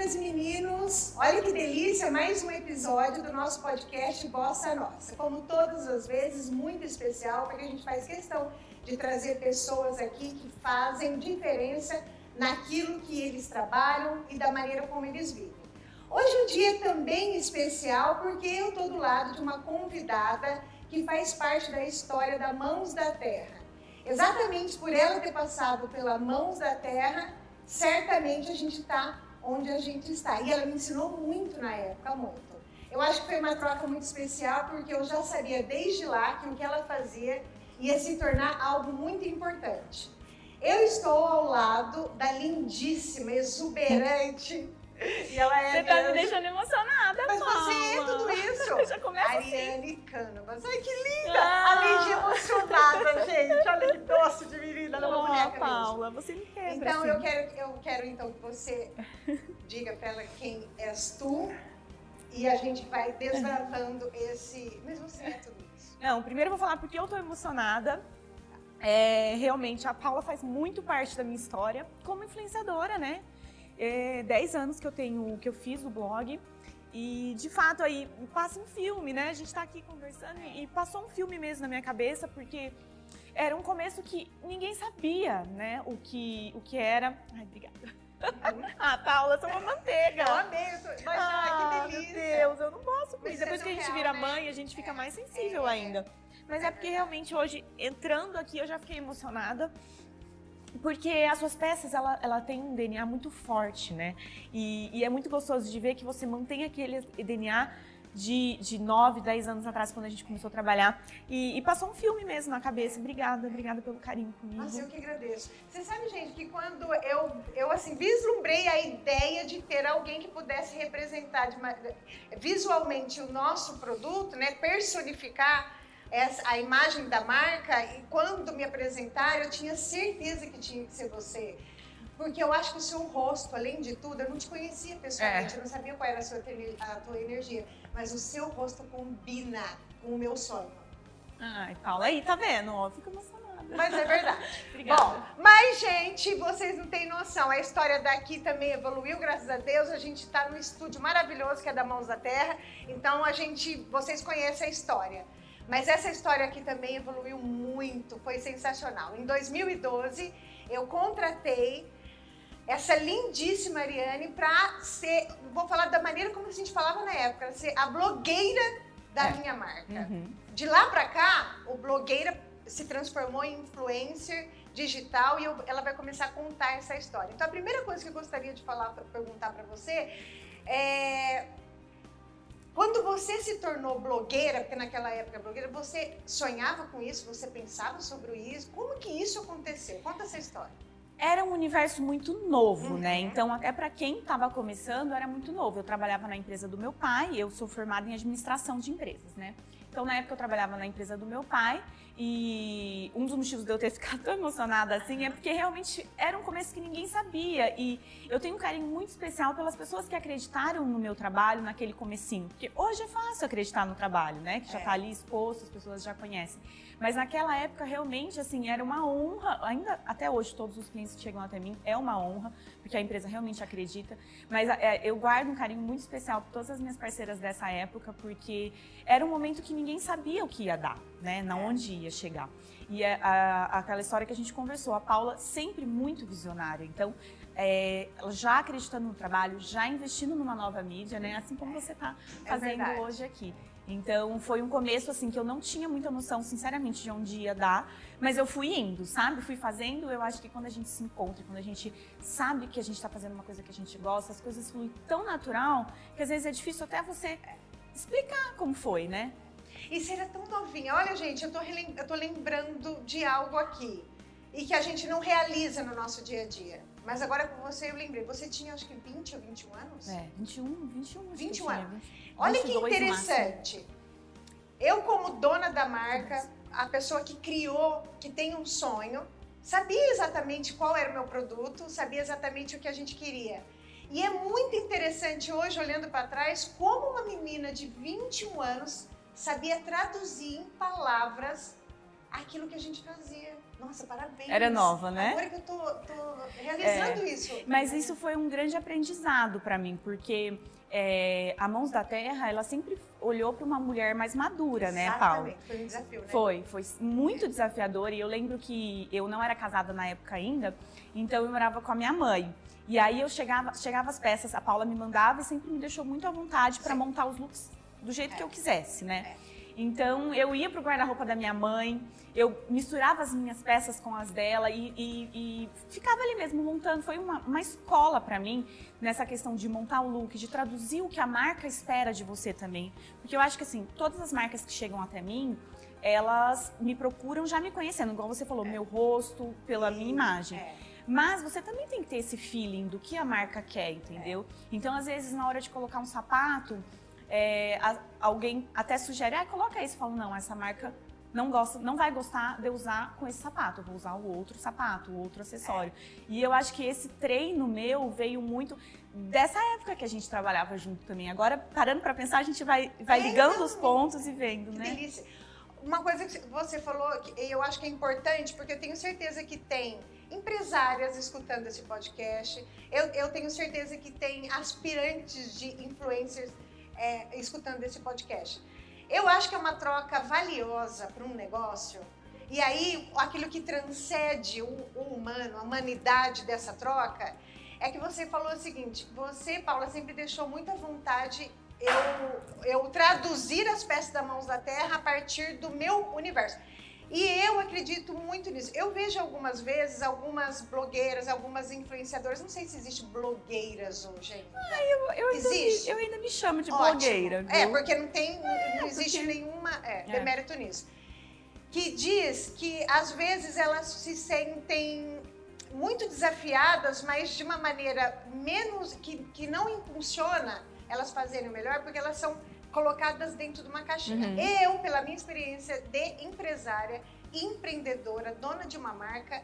meninas e meninos, olha que delícia, mais um episódio do nosso podcast Bossa Nossa. Como todas as vezes, muito especial, porque a gente faz questão de trazer pessoas aqui que fazem diferença naquilo que eles trabalham e da maneira como eles vivem. Hoje um dia também especial porque eu estou do lado de uma convidada que faz parte da história da Mãos da Terra. Exatamente por ela ter passado pela Mãos da Terra, certamente a gente está onde a gente está. E ela me ensinou muito na época, muito. Eu acho que foi uma troca muito especial porque eu já sabia desde lá que o que ela fazia ia se tornar algo muito importante. Eu estou ao lado da lindíssima, exuberante. E ela é você tá me deixando emocionada, Mas Paula. você é tudo isso. Já começa Ariane assim. Cânova. Ai, que linda! Ah. A Lídia emocionada, gente. Olha que doce de menina oh, boneca Paula, você me quebra. Então, assim. eu, quero, eu quero então que você diga pra ela quem és tu. E a gente vai desbravando esse... Mas você é tudo isso. Não, primeiro eu vou falar porque eu tô emocionada. É, realmente, a Paula faz muito parte da minha história como influenciadora, né? É, dez anos que eu tenho, que eu fiz o blog. E, de fato, aí passa um filme, né? A gente tá aqui conversando e passou um filme mesmo na minha cabeça, porque era um começo que ninguém sabia, né? O que, o que era... Ai, obrigada. ah, Paula, sou uma manteiga. Eu amei, eu tô... mas ah, que delícia. Meu Deus, eu não posso. Mas Depois é que a gente surreal, vira né? mãe, a gente fica mais sensível É. ainda. Mas é porque realmente hoje, entrando aqui, eu já fiquei emocionada. Porque as suas peças, ela, ela tem um DNA muito forte, né? E, e é muito gostoso de ver que você mantém aquele DNA de, de 9, 10 anos atrás, quando a gente começou a trabalhar. E, e passou um filme mesmo na cabeça. Obrigada, obrigada pelo carinho comigo. Mas eu que agradeço. Você sabe, gente, que quando eu, eu assim, vislumbrei a ideia de ter alguém que pudesse representar uma- visualmente o nosso produto, né, personificar essa, a imagem da marca, e quando me apresentaram, eu tinha certeza que tinha que ser você. Porque eu acho que o seu rosto, além de tudo, eu não te conhecia pessoalmente, É. eu não sabia qual era a, sua, a tua energia, mas o seu rosto combina com o meu sonho. Ai, Paula, aí, tá vendo? Ó, eu fico emocionada. Mas é verdade. Obrigada. Bom, mas, gente, vocês não têm noção. A história daqui também evoluiu, graças a Deus. A gente está no estúdio maravilhoso que é da Mãos da Terra. Então, a gente, vocês conhecem a história. Mas essa história aqui também evoluiu muito, foi sensacional. Em 2012, eu contratei essa lindíssima Ariane para ser, vou falar da maneira como a gente falava na época, ser a blogueira da É. minha marca. Uhum. De lá pra cá, o blogueira se transformou em influencer digital e eu- ela vai começar a contar essa história. Então a primeira coisa que eu gostaria de falar, pra- perguntar pra você é quando você se tornou blogueira, porque naquela época blogueira, você sonhava com isso, você pensava sobre isso? Como que isso aconteceu? Conta essa história. Era um universo muito novo, Uhum. né? Então, até para quem estava começando, era muito novo. Eu trabalhava na empresa do meu pai, eu sou formada em administração de empresas, né? Então, na época, eu trabalhava na empresa do meu pai e um dos motivos de eu ter ficado tão emocionada assim é porque realmente era um começo que ninguém sabia. E eu tenho um carinho muito especial pelas pessoas que acreditaram no meu trabalho naquele comecinho. Porque hoje é fácil acreditar no trabalho, né? Que já É. está ali exposto, as pessoas já conhecem. Mas naquela época, realmente, assim, era uma honra. Ainda até hoje, todos os clientes que chegam até mim, é uma honra, porque a empresa realmente acredita. Mas é, eu guardo um carinho muito especial por todas as minhas parceiras dessa época, porque era um momento que ninguém sabia o que ia dar, né? Na onde ia chegar. E é, a- aquela história que a gente conversou, a Paula sempre muito visionária. Então, é, ela já acreditando no trabalho, já investindo numa nova mídia, né? Assim como você está É fazendo verdade. hoje aqui. Então foi um começo assim que eu não tinha muita noção, sinceramente, de onde ia dar, mas eu fui indo, sabe? Fui fazendo. Eu acho que quando a gente se encontra, quando a gente sabe que a gente está fazendo uma coisa que a gente gosta, as coisas fluem tão natural que às vezes é difícil até você explicar como foi, né? E você era tão novinha. Olha, gente, eu tô, eu tô lembrando de algo aqui. E que a gente não realiza no nosso dia a dia. Mas agora com você eu lembrei. Você tinha acho que 20 ou 21 anos? É, 21, 21, acho que 21 eu tinha, anos. 20, Olha que 22 no máximo. interessante. Eu, como dona da marca, a pessoa que criou, que tem um sonho, sabia exatamente qual era o meu produto, sabia exatamente o que a gente queria. E é muito interessante hoje, olhando para trás, como uma menina de 21 anos sabia traduzir em palavras aquilo que a gente fazia. Nossa, parabéns. Era nova, né? Agora que eu tô, tô realizando é. isso. Mas isso foi um grande aprendizado para mim, porque é, a Mãos da Terra, ela sempre olhou para uma mulher mais madura, Exatamente. né, Paula? Foi um desafio, né? Foi, foi muito desafiador. E eu lembro que eu não era casada na época ainda, então eu morava com a minha mãe. E aí eu chegava, chegava as peças, a Paula me mandava e sempre me deixou muito à vontade para montar os looks do jeito é. que eu quisesse, né? É. Então eu ia pro guarda-roupa da minha mãe, eu misturava as minhas peças com as dela e, e, e ficava ali mesmo montando. Foi uma, uma escola para mim nessa questão de montar o look, de traduzir o que a marca espera de você também. Porque eu acho que assim, todas as marcas que chegam até mim, elas me procuram já me conhecendo, igual você falou, é. meu rosto, pela minha imagem. É. Mas você também tem que ter esse feeling do que a marca quer, entendeu? É. Então, às vezes, na hora de colocar um sapato, é, a, alguém até sugere, ah, coloca isso. Eu falo, não, essa marca não gosta, não vai gostar de usar com esse sapato, eu vou usar o outro sapato, o outro acessório. É. E eu acho que esse treino meu veio muito dessa época que a gente trabalhava junto também. Agora, parando para pensar, a gente vai, vai ligando os pontos e vendo, que né? Delícia. Uma coisa que você falou, que eu acho que é importante, porque eu tenho certeza que tem empresárias escutando esse podcast, eu, eu tenho certeza que tem aspirantes de influencers é, escutando esse podcast. Eu acho que é uma troca valiosa para um negócio. E aí, aquilo que transcende o, o humano, a humanidade dessa troca, é que você falou o seguinte: você, Paula, sempre deixou muita vontade eu, eu traduzir as peças da Mãos da Terra a partir do meu universo. E eu acredito muito nisso. Eu vejo algumas vezes algumas blogueiras, algumas influenciadoras, não sei se existe blogueiras hoje ainda. Ah, eu, eu, ainda existe? Me, eu ainda me chamo de Ótimo. blogueira. É, viu? É, porque não tem, é, não existe porque... nenhuma é, é, demérito nisso. Que diz que às vezes elas se sentem muito desafiadas, mas de uma maneira menos que, que não impulsiona elas fazerem o melhor, porque elas são colocadas dentro de uma caixinha. Uhum. Eu, pela minha experiência de empresária, empreendedora, dona de uma marca,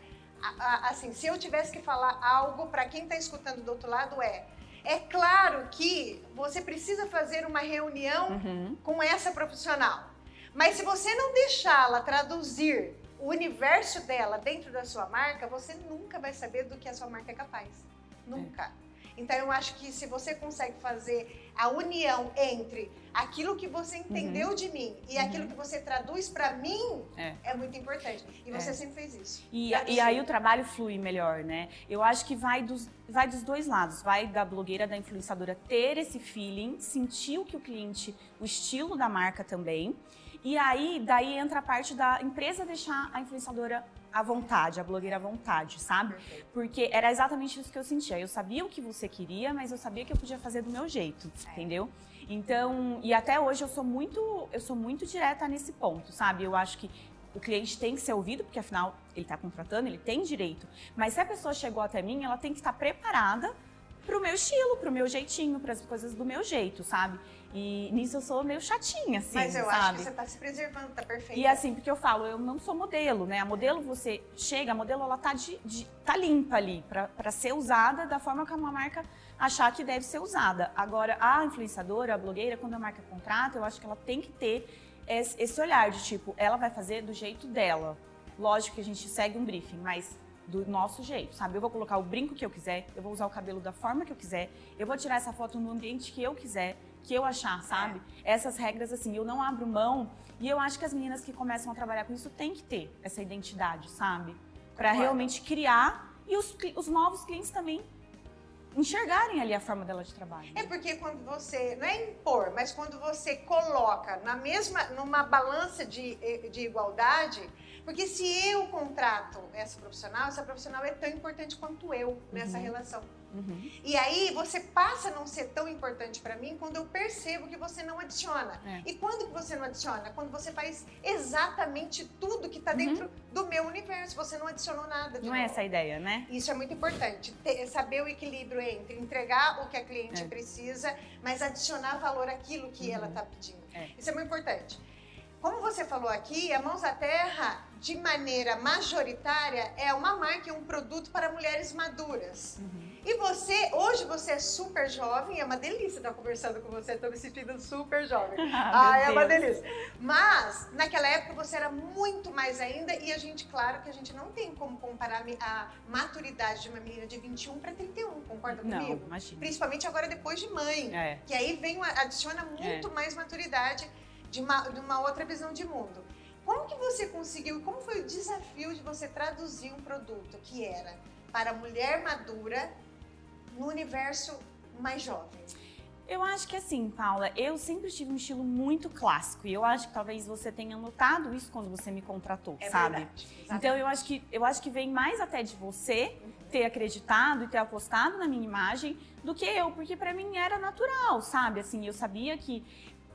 assim, se eu tivesse que falar algo para quem está escutando do outro lado é é claro que você precisa fazer uma reunião uhum. com essa profissional. Mas se você não deixá-la traduzir o universo dela dentro da sua marca, você nunca vai saber do que a sua marca é capaz. Nunca. É. Então eu acho que se você consegue fazer a união entre aquilo que você entendeu uhum. de mim e uhum. aquilo que você traduz para mim, é. é. muito importante. E você é. sempre fez isso. E, e aí o trabalho flui melhor, né? Eu acho que vai dos, vai dos dois lados. Vai da blogueira, da influenciadora ter esse feeling, sentir o que o cliente, o estilo da marca também. E aí, daí entra a parte da empresa deixar a influenciadora à vontade, a blogueira à vontade, sabe? Porque era exatamente isso que eu sentia. Eu sabia o que você queria, mas eu sabia que eu podia fazer do meu jeito, é. entendeu? Então, e até hoje eu sou muito, eu sou muito direta nesse ponto, sabe? Eu acho que o cliente tem que ser ouvido, porque afinal ele está contratando, ele tem direito. Mas se a pessoa chegou até mim, ela tem que estar preparada para o meu estilo, para o meu jeitinho, para as coisas do meu jeito, sabe? E nisso eu sou meio chatinha, assim, Mas eu sabe? acho que você tá se preservando, tá perfeito. E assim, porque eu falo, eu não sou modelo, né? A modelo, você chega, a modelo, ela tá, de, de tá limpa ali, para ser usada da forma que uma marca achar que deve ser usada. Agora, a influenciadora, a blogueira, quando a marca contrata, eu acho que ela tem que ter esse olhar de tipo, ela vai fazer do jeito dela. Lógico que a gente segue um briefing, mas do nosso jeito, sabe? Eu vou colocar o brinco que eu quiser, eu vou usar o cabelo da forma que eu quiser, eu vou tirar essa foto no ambiente que eu quiser, que eu achar, sabe? É. Essas regras, assim, eu não abro mão. E eu acho que as meninas que começam a trabalhar com isso têm que ter essa identidade, sabe? Para realmente criar e os, os novos clientes também enxergarem ali a forma dela de trabalho. É porque quando você, não é impor, mas quando você coloca na mesma, numa balança de, de igualdade, porque se eu contrato essa profissional, essa profissional é tão importante quanto eu nessa uhum. relação. Uhum. E aí você passa a não ser tão importante para mim quando eu percebo que você não adiciona. É. E quando que você não adiciona? Quando você faz exatamente tudo que está uhum. dentro do meu universo. Você não adicionou nada. não novo. é essa a ideia, né? Isso é muito importante. Ter, saber o equilíbrio entre entregar o que a cliente é. precisa, mas adicionar valor àquilo que uhum. ela está pedindo. É. Isso é muito importante. Como você falou aqui, a Mãos à Terra, de maneira majoritária, é uma marca e um produto para mulheres maduras. Uhum. E você, hoje você é super jovem, é uma delícia estar conversando com você, estou me sentindo super jovem. Ah, ah é Deus. uma delícia. Mas, naquela época você era muito mais ainda e a gente, claro que a gente não tem como comparar a maturidade de uma menina de 21 para 31, concorda Não, comigo? imagina. Principalmente agora depois de mãe. É. Que aí vem, adiciona muito mais maturidade de uma, de uma outra visão de mundo. Como que você conseguiu, como foi o desafio de você traduzir um produto que era para mulher madura no universo mais jovem? Eu acho que assim, Paula, eu sempre tive um estilo muito clássico e eu acho que talvez você tenha notado isso quando você me contratou, sabe? É verdade. Então eu acho que eu acho que vem mais até de você ter acreditado e ter apostado na minha imagem do que eu, porque pra mim era natural, sabe? Assim, eu sabia que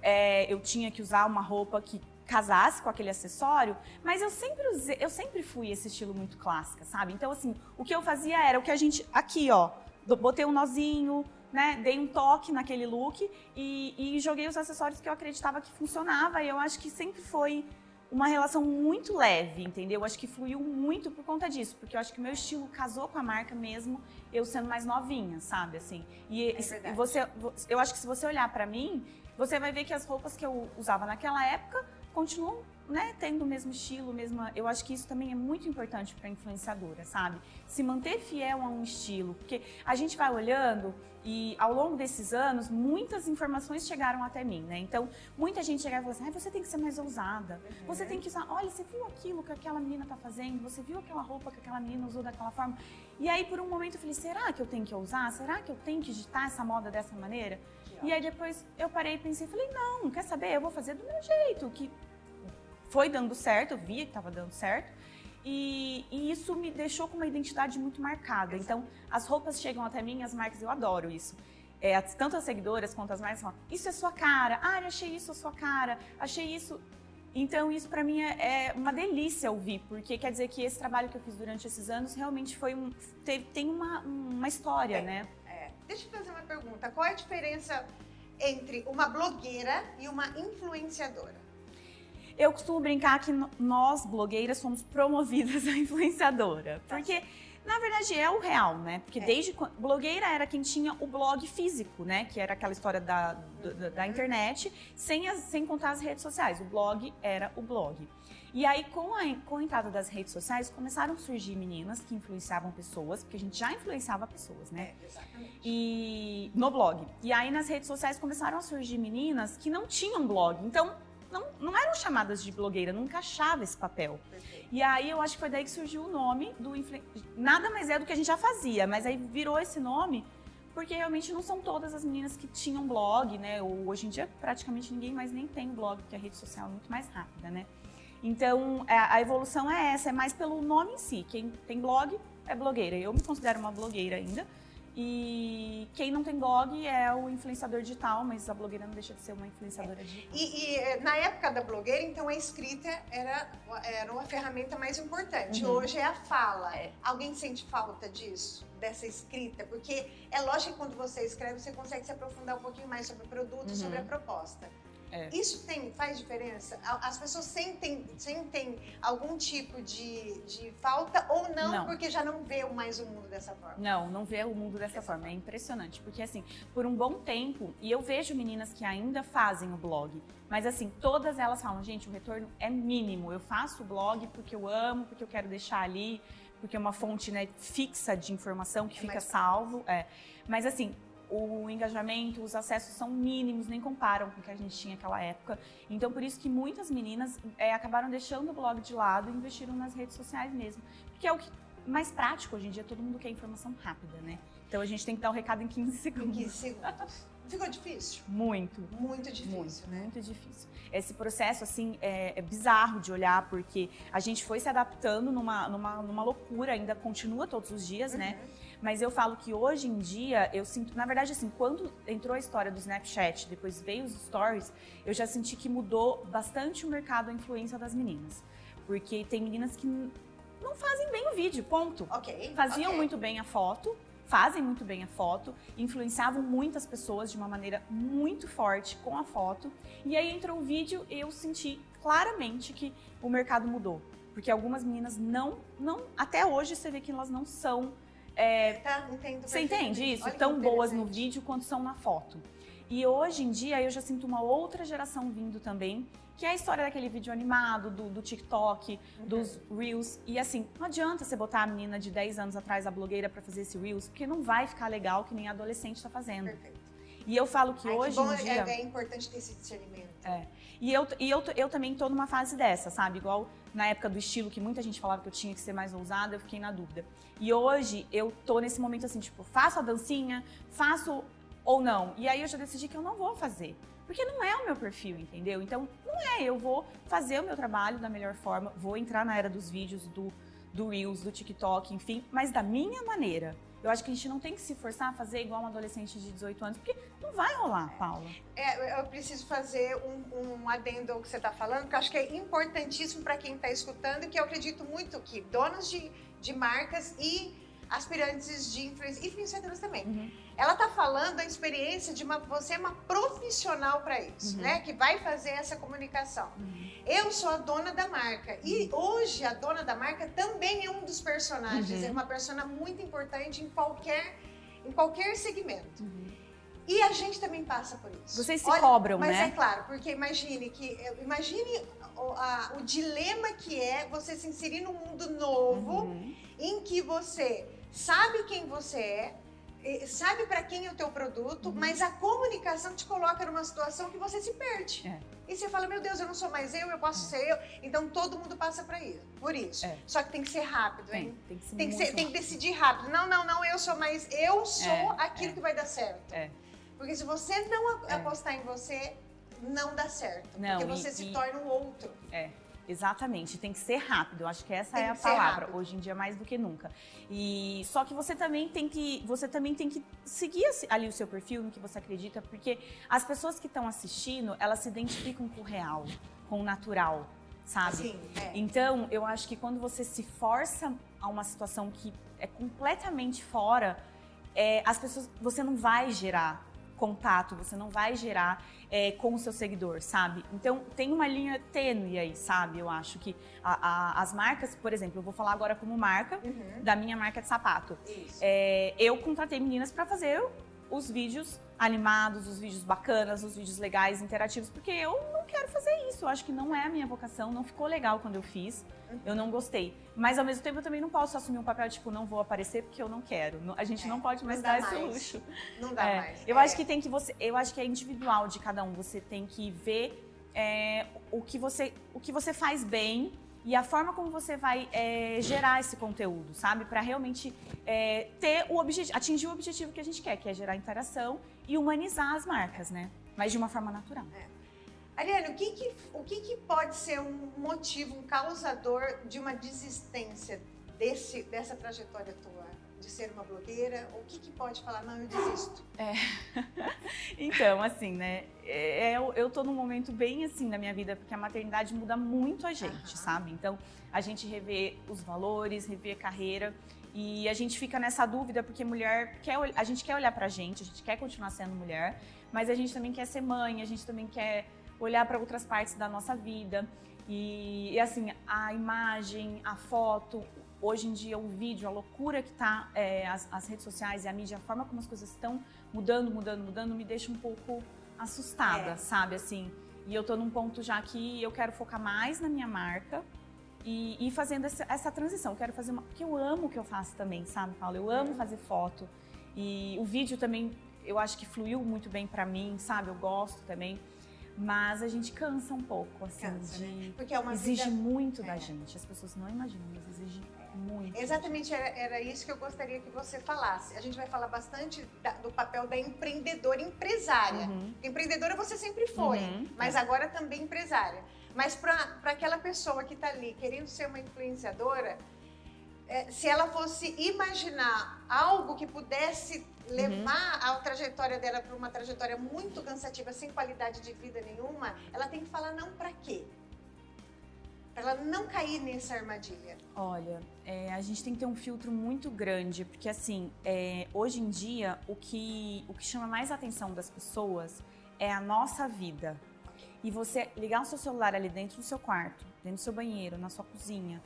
é, eu tinha que usar uma roupa que casasse com aquele acessório, mas eu sempre usei, eu sempre fui esse estilo muito clássica, sabe? Então assim, o que eu fazia era o que a gente aqui, ó, botei um nozinho, né, dei um toque naquele look e, e joguei os acessórios que eu acreditava que funcionava. E eu acho que sempre foi uma relação muito leve, entendeu? Eu acho que fluiu muito por conta disso, porque eu acho que o meu estilo casou com a marca mesmo, eu sendo mais novinha, sabe? Assim. E, É e você, eu acho que se você olhar pra mim, você vai ver que as roupas que eu usava naquela época continuam, né, tendo o mesmo estilo, mesma. Eu acho que isso também é muito importante para influenciadora, sabe? Se manter fiel a um estilo, porque a gente vai olhando e ao longo desses anos muitas informações chegaram até mim, né? Então muita gente chegava e falava assim: "Ai, você tem que ser mais ousada. Você tem que usar. Olha, você viu aquilo que aquela menina tá fazendo? Você viu aquela roupa que aquela menina usou daquela forma?" E aí por um momento eu falei: "Será que eu tenho que usar? Será que eu tenho que digitar essa moda dessa maneira?" E aí depois eu parei e pensei, falei, não, quer saber? Eu vou fazer do meu jeito, que foi dando certo, eu via que estava dando certo. E, e isso me deixou com uma identidade muito marcada. Então, as roupas chegam até mim, as marcas, eu adoro isso. É, tanto as seguidoras quanto as marcas falam, isso é sua cara, ah, eu achei isso a sua cara, achei isso. Então, isso pra mim é, é uma delícia ouvir, porque quer dizer que esse trabalho que eu fiz durante esses anos realmente foi um. teve- tem uma, uma história, É. né? É. Deixa eu fazer uma pergunta. Qual é a diferença entre uma blogueira e uma influenciadora? Eu costumo brincar que nós, blogueiras, somos promovidas a influenciadora. Tá Porque, na verdade, é o real, né? Porque É. desde quando. Blogueira era quem tinha o blog físico, né? Que era aquela história da, da, da internet, sem, as- sem contar as redes sociais. O blog era o blog. E aí, com a, com a entrada das redes sociais, começaram a surgir meninas que influenciavam pessoas, porque a gente já influenciava pessoas, né? É, exatamente. e no blog. E aí nas redes sociais começaram a surgir meninas que não tinham blog. Então, não, não eram chamadas de blogueira, não encaixava esse papel. Perfeito. E aí eu acho que foi daí que surgiu o nome do. Nada mais é do que a gente já fazia, mas aí virou esse nome porque realmente não são todas as meninas que tinham blog, né? Hoje em dia praticamente ninguém mais nem tem blog, porque a rede social é muito mais rápida, né? Então é, a evolução é essa, é mais pelo nome em si. Quem tem blog é blogueira. Eu me considero uma blogueira ainda. E quem não tem blog é o influenciador digital, mas a blogueira não deixa de ser uma influenciadora digital. E, e, eh, na época da blogueira, então a escrita era, era uma ferramenta mais importante. Uhum. Hoje é a fala. É. Alguém sente falta disso? Dessa escrita? Porque é lógico que quando você escreve, você consegue se aprofundar um pouquinho mais sobre o produto, Uhum. sobre a proposta. É. Isso tem, faz diferença? As pessoas sentem, sentem algum tipo de, de falta ou não, Não. porque já não vê mais o mundo dessa forma? Não, não vê o mundo dessa forma. É impressionante. Porque, assim, por um bom tempo, e eu vejo meninas que ainda fazem o blog, mas, assim, todas elas falam: gente, o retorno é mínimo. Eu faço o blog porque eu amo, porque eu quero deixar ali, porque é uma fonte né, fixa de informação que É fica salvo. É. Mas, assim. O engajamento, os acessos são mínimos, nem comparam com o que a gente tinha naquela época. Então, por isso que muitas meninas é, acabaram deixando o blog de lado e investiram nas redes sociais mesmo. Porque é o que mais prático hoje em dia, todo mundo quer informação rápida, né? Então a gente tem que dar o recado em 15 Em segundos. 15 segundos. Ficou difícil? Muito. Muito difícil, Muito, né? muito difícil. Esse processo, assim, é, é bizarro de olhar, porque a gente foi se adaptando numa, numa, numa loucura, ainda continua todos os dias, né? Mas eu falo que hoje em dia, eu sinto, na verdade, assim, quando entrou a história do Snapchat, depois veio os stories, eu já senti que mudou bastante o mercado, a influência das meninas. Porque tem meninas que não fazem bem o vídeo, ponto. Ok. Faziam ok. muito bem a foto, fazem muito bem a foto, influenciavam muitas pessoas de uma maneira muito forte com a foto. E aí entrou o vídeo e eu senti claramente que o mercado mudou. Porque algumas meninas não, não até hoje você vê que elas não são É, Tá, entendo você entende isso? Olha que Tão boas no vídeo quanto são na foto. E hoje em dia eu já sinto uma outra geração vindo também, que é a história daquele vídeo animado, do, do TikTok, Uhum. dos Reels. E assim, não adianta você botar a menina de 10 anos atrás, a blogueira, pra fazer esse Reels, porque não vai ficar legal que nem a adolescente tá fazendo. Perfeito. E eu falo que Ai, hoje bom, em dia. é, é importante ter esse discernimento. É. E, eu, e eu, eu também tô numa fase dessa, sabe? Igual na época do estilo, que muita gente falava que eu tinha que ser mais ousada, eu fiquei na dúvida. E hoje eu tô nesse momento assim, tipo, faço a dancinha, faço ou não. E aí eu já decidi que eu não vou fazer. Porque não é o meu perfil, entendeu? Então, não é. Eu vou fazer o meu trabalho da melhor forma, vou entrar na era dos vídeos, do, do Reels, do TikTok, enfim, mas da minha maneira. Eu acho que a gente não tem que se forçar a fazer igual uma adolescente de 18 anos, porque não vai rolar, Paula. É, eu preciso fazer um, um adendo ao que você está falando, que eu acho que é importantíssimo para quem está escutando, e que eu acredito muito que donos de, de marcas e aspirantes de influência, influenciadores também. Uhum. Ela está falando da experiência de uma, você é uma profissional para isso, Uhum. né? Que vai fazer essa comunicação. Eu sou a dona da marca. E hoje a dona da marca também é um dos personagens. Uhum. É uma persona muito importante em qualquer, em qualquer segmento. Uhum. E a gente também passa por isso. Vocês se Olha, cobram, Mas né? é claro, porque imagine que imagine o, a- o dilema que é você se inserir num mundo novo Uhum. em que você sabe quem você é, sabe para quem é o teu produto, Uhum. mas a comunicação te coloca numa situação que você se perde. É. E você fala, meu Deus, eu não sou mais eu, eu posso ser eu. Então todo mundo passa para isso, por isso. É. Só que tem que ser rápido, hein? Tem, tem que ser Tem que, ser- tem que decidir rápido. Não, não, não, eu sou mais. Eu sou É, aquilo é. que vai dar certo. É. Porque se você não É. apostar em você, não dá certo. Não, porque e- você se e- torna o outro. É, exatamente. Tem que ser rápido. Eu acho que essa Tem é a palavra. rápido. Hoje em dia mais do que nunca. E só que você também tem que você também tem que seguir ali o seu perfil no que você acredita, porque as pessoas que estão assistindo, elas se identificam com o real, com o natural, sabe? Sim, é. Então, eu acho que quando você se força a uma situação que é completamente fora, é, as pessoas, você não vai gerar contato, você não vai gerar é, com o seu seguidor, sabe? Então, tem uma linha tênue aí, sabe? Eu acho que a- a- as marcas, por exemplo, eu vou falar agora como marca Uhum, da minha marca de sapato. Isso. É, eu contratei meninas para fazer os vídeos animados, os vídeos bacanas, os vídeos legais, interativos, porque eu não quero fazer isso. Eu acho que não é a minha vocação, não ficou legal quando eu fiz. Eu não gostei. Mas ao mesmo tempo eu também não posso assumir um papel tipo, não vou aparecer porque eu não quero. Não- A gente É, não pode não mais dá dar esse mais. luxo. Não dá É, mais. Eu É. acho que tem que você, eu acho que é individual de cada um. Você tem que ver é, o que você, o que você faz bem e a forma como você vai é, gerar esse conteúdo, sabe, Pra realmente é, ter o objetivo, atingir o objetivo que a gente quer, que é gerar interação e humanizar as marcas, né? Mas de uma forma natural. Ariane, o que, que- o que, que pode ser um motivo, um causador de uma desistência desse, dessa trajetória tua? De ser uma blogueira? O que, que pode falar, não, eu desisto? Então, assim, né? é, eu, eu tô num momento bem assim na minha vida, porque a maternidade muda muito a gente, sabe? Então, a gente revê os valores, revê a carreira. E a gente fica nessa dúvida porque mulher quer, a gente quer olhar pra gente, a gente quer continuar sendo mulher, mas a gente também quer ser mãe, a gente também quer olhar para outras partes da nossa vida. E, e, assim, a imagem, a foto, hoje em dia o vídeo, a loucura que tá é, as, as redes sociais e a mídia, a forma como as coisas estão mudando, mudando, mudando, me deixa um pouco assustada, É. sabe? Assim, e eu tô num ponto já que eu quero focar mais na minha marca e, e fazendo essa, essa transição. Eu quero fazer uma. Porque eu amo o que eu faço também, sabe, Paulo? Eu amo fazer foto. E o vídeo também, eu acho que fluiu muito bem pra mim, sabe? Eu gosto também. Mas a gente cansa um pouco, assim, Cansa, de. né? Porque é uma Exige vida... muito É. da gente. As pessoas não imaginam, mas exige muito. Exatamente, era, era isso que eu gostaria que você falasse. A gente vai falar bastante da- do papel da empreendedora empresária. Uhum. Empreendedora você sempre foi, Uhum, mas agora também empresária. Mas para aquela pessoa que está ali querendo ser uma influenciadora, é, se ela fosse imaginar algo que pudesse levar a trajetória dela para uma trajetória muito cansativa, sem qualidade de vida nenhuma, ela tem que falar não para quê? Ela não cair nessa armadilha. Olha, é, a gente tem que ter um filtro muito grande, porque assim, é, hoje em dia, o que, o que chama mais a atenção das pessoas é a nossa vida. E você ligar o seu celular ali dentro do seu quarto, dentro do seu banheiro, na sua cozinha,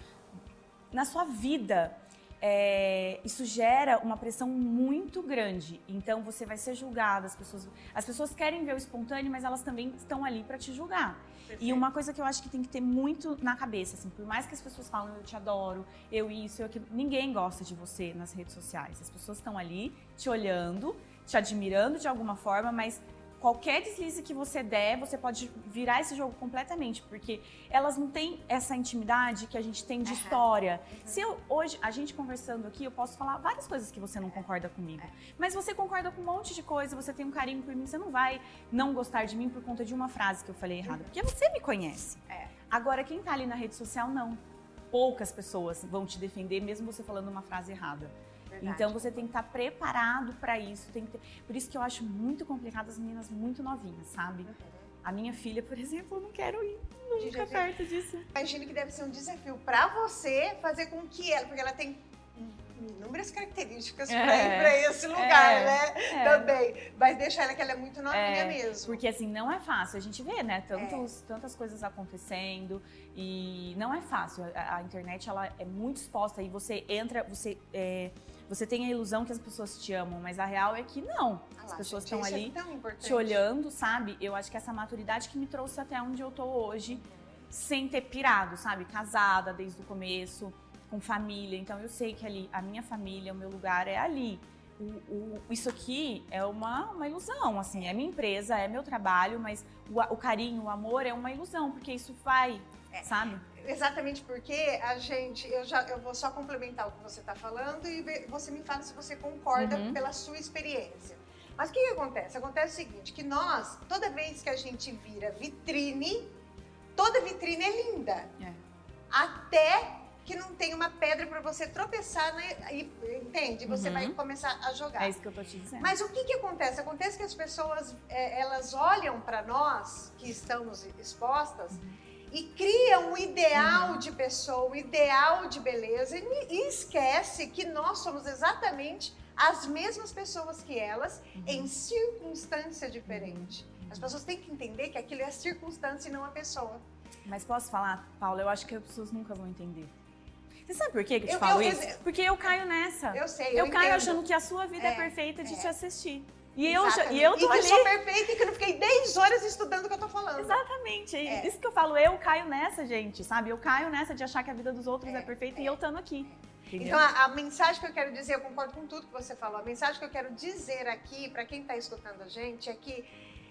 na sua vida, é, isso gera uma pressão muito grande. Então você vai ser julgada, as pessoas, as pessoas querem ver o espontâneo, mas elas também estão ali para te julgar. Perfeito. E uma coisa que eu acho que tem que ter muito na cabeça, assim, por mais que as pessoas falam eu te adoro, eu isso, eu aquilo, ninguém gosta de você nas redes sociais. As pessoas estão ali te olhando, te admirando de alguma forma, mas qualquer deslize que você der, você pode virar esse jogo completamente, porque elas não têm essa intimidade que a gente tem de uhum. história. Uhum. Se eu, hoje, a gente conversando aqui, eu posso falar várias coisas que você não concorda comigo, é. mas você concorda com um monte de coisa, você tem um carinho por mim, você não vai não gostar de mim por conta de uma frase que eu falei errada, uhum. porque você me conhece. É. Agora, quem tá ali na rede social, não. Poucas pessoas vão te defender, mesmo você falando uma frase errada. Verdade. Então você tem que estar preparado para isso. Tem que ter... Por isso que eu acho muito complicado as meninas muito novinhas, sabe? Uhum. A minha filha, por exemplo, eu não quero ir nunca perto disso. Imagino que deve ser um desafio para você fazer com que ela, porque ela tem inúmeras características é, para ir para esse lugar, é, né? É. Também. Mas deixar ela que ela é muito novinha é, mesmo. Porque assim, não é fácil. A gente vê, né? Tantos, é. Tantas coisas acontecendo e não é fácil. A, a, internet, ela é muito exposta e você entra, você é, você tem a ilusão que as pessoas te amam, mas a real é que não. Ah as pessoas estão é ali é te olhando, sabe? Eu acho que essa maturidade que me trouxe até onde eu tô hoje, sem ter pirado, sabe? Casada desde o começo, com família. Então eu sei que ali, a minha família, o meu lugar é ali. O, o, isso aqui é uma, uma ilusão, assim, é minha empresa, é meu trabalho, mas o, o carinho, o amor é uma ilusão, porque isso vai, é. sabe? Exatamente porque a gente, eu já, eu vou só complementar o que você está falando e você me fala se você concorda uhum. pela sua experiência. Mas o que, que acontece? Acontece o seguinte, que nós, toda vez que a gente vira vitrine, toda vitrine é linda. É. Até que não tem uma pedra para você tropeçar, né? E, entende? Você uhum. vai começar a jogar. É isso que eu tô te dizendo. Mas o que que acontece? Acontece que as pessoas, é, elas olham para nós, que estamos expostas, uhum e cria um ideal uhum. de pessoa, um ideal de beleza e, esquece que nós somos exatamente as mesmas pessoas que elas uhum. em circunstância diferente. Uhum. As pessoas têm que entender que aquilo é a circunstância e não a pessoa. Mas posso falar, Paula, eu acho que as pessoas nunca vão entender. Você sabe por que eu te eu, falo eu, isso? Eu, Porque eu caio nessa. Eu sei, eu, eu caio achando que a sua vida é, é perfeita de é. te assistir. E eu, e eu tô e que ali... sou perfeita e que eu não fiquei 10 horas estudando o que eu tô falando. Exatamente. É. Isso que eu falo, eu caio nessa, gente, sabe? Eu caio nessa de achar que a vida dos outros é, é perfeita é. e eu estando aqui. Entendeu? Então, a, a, mensagem que eu quero dizer, eu concordo com tudo que você falou, a mensagem que eu quero dizer aqui, para quem está escutando a gente, é que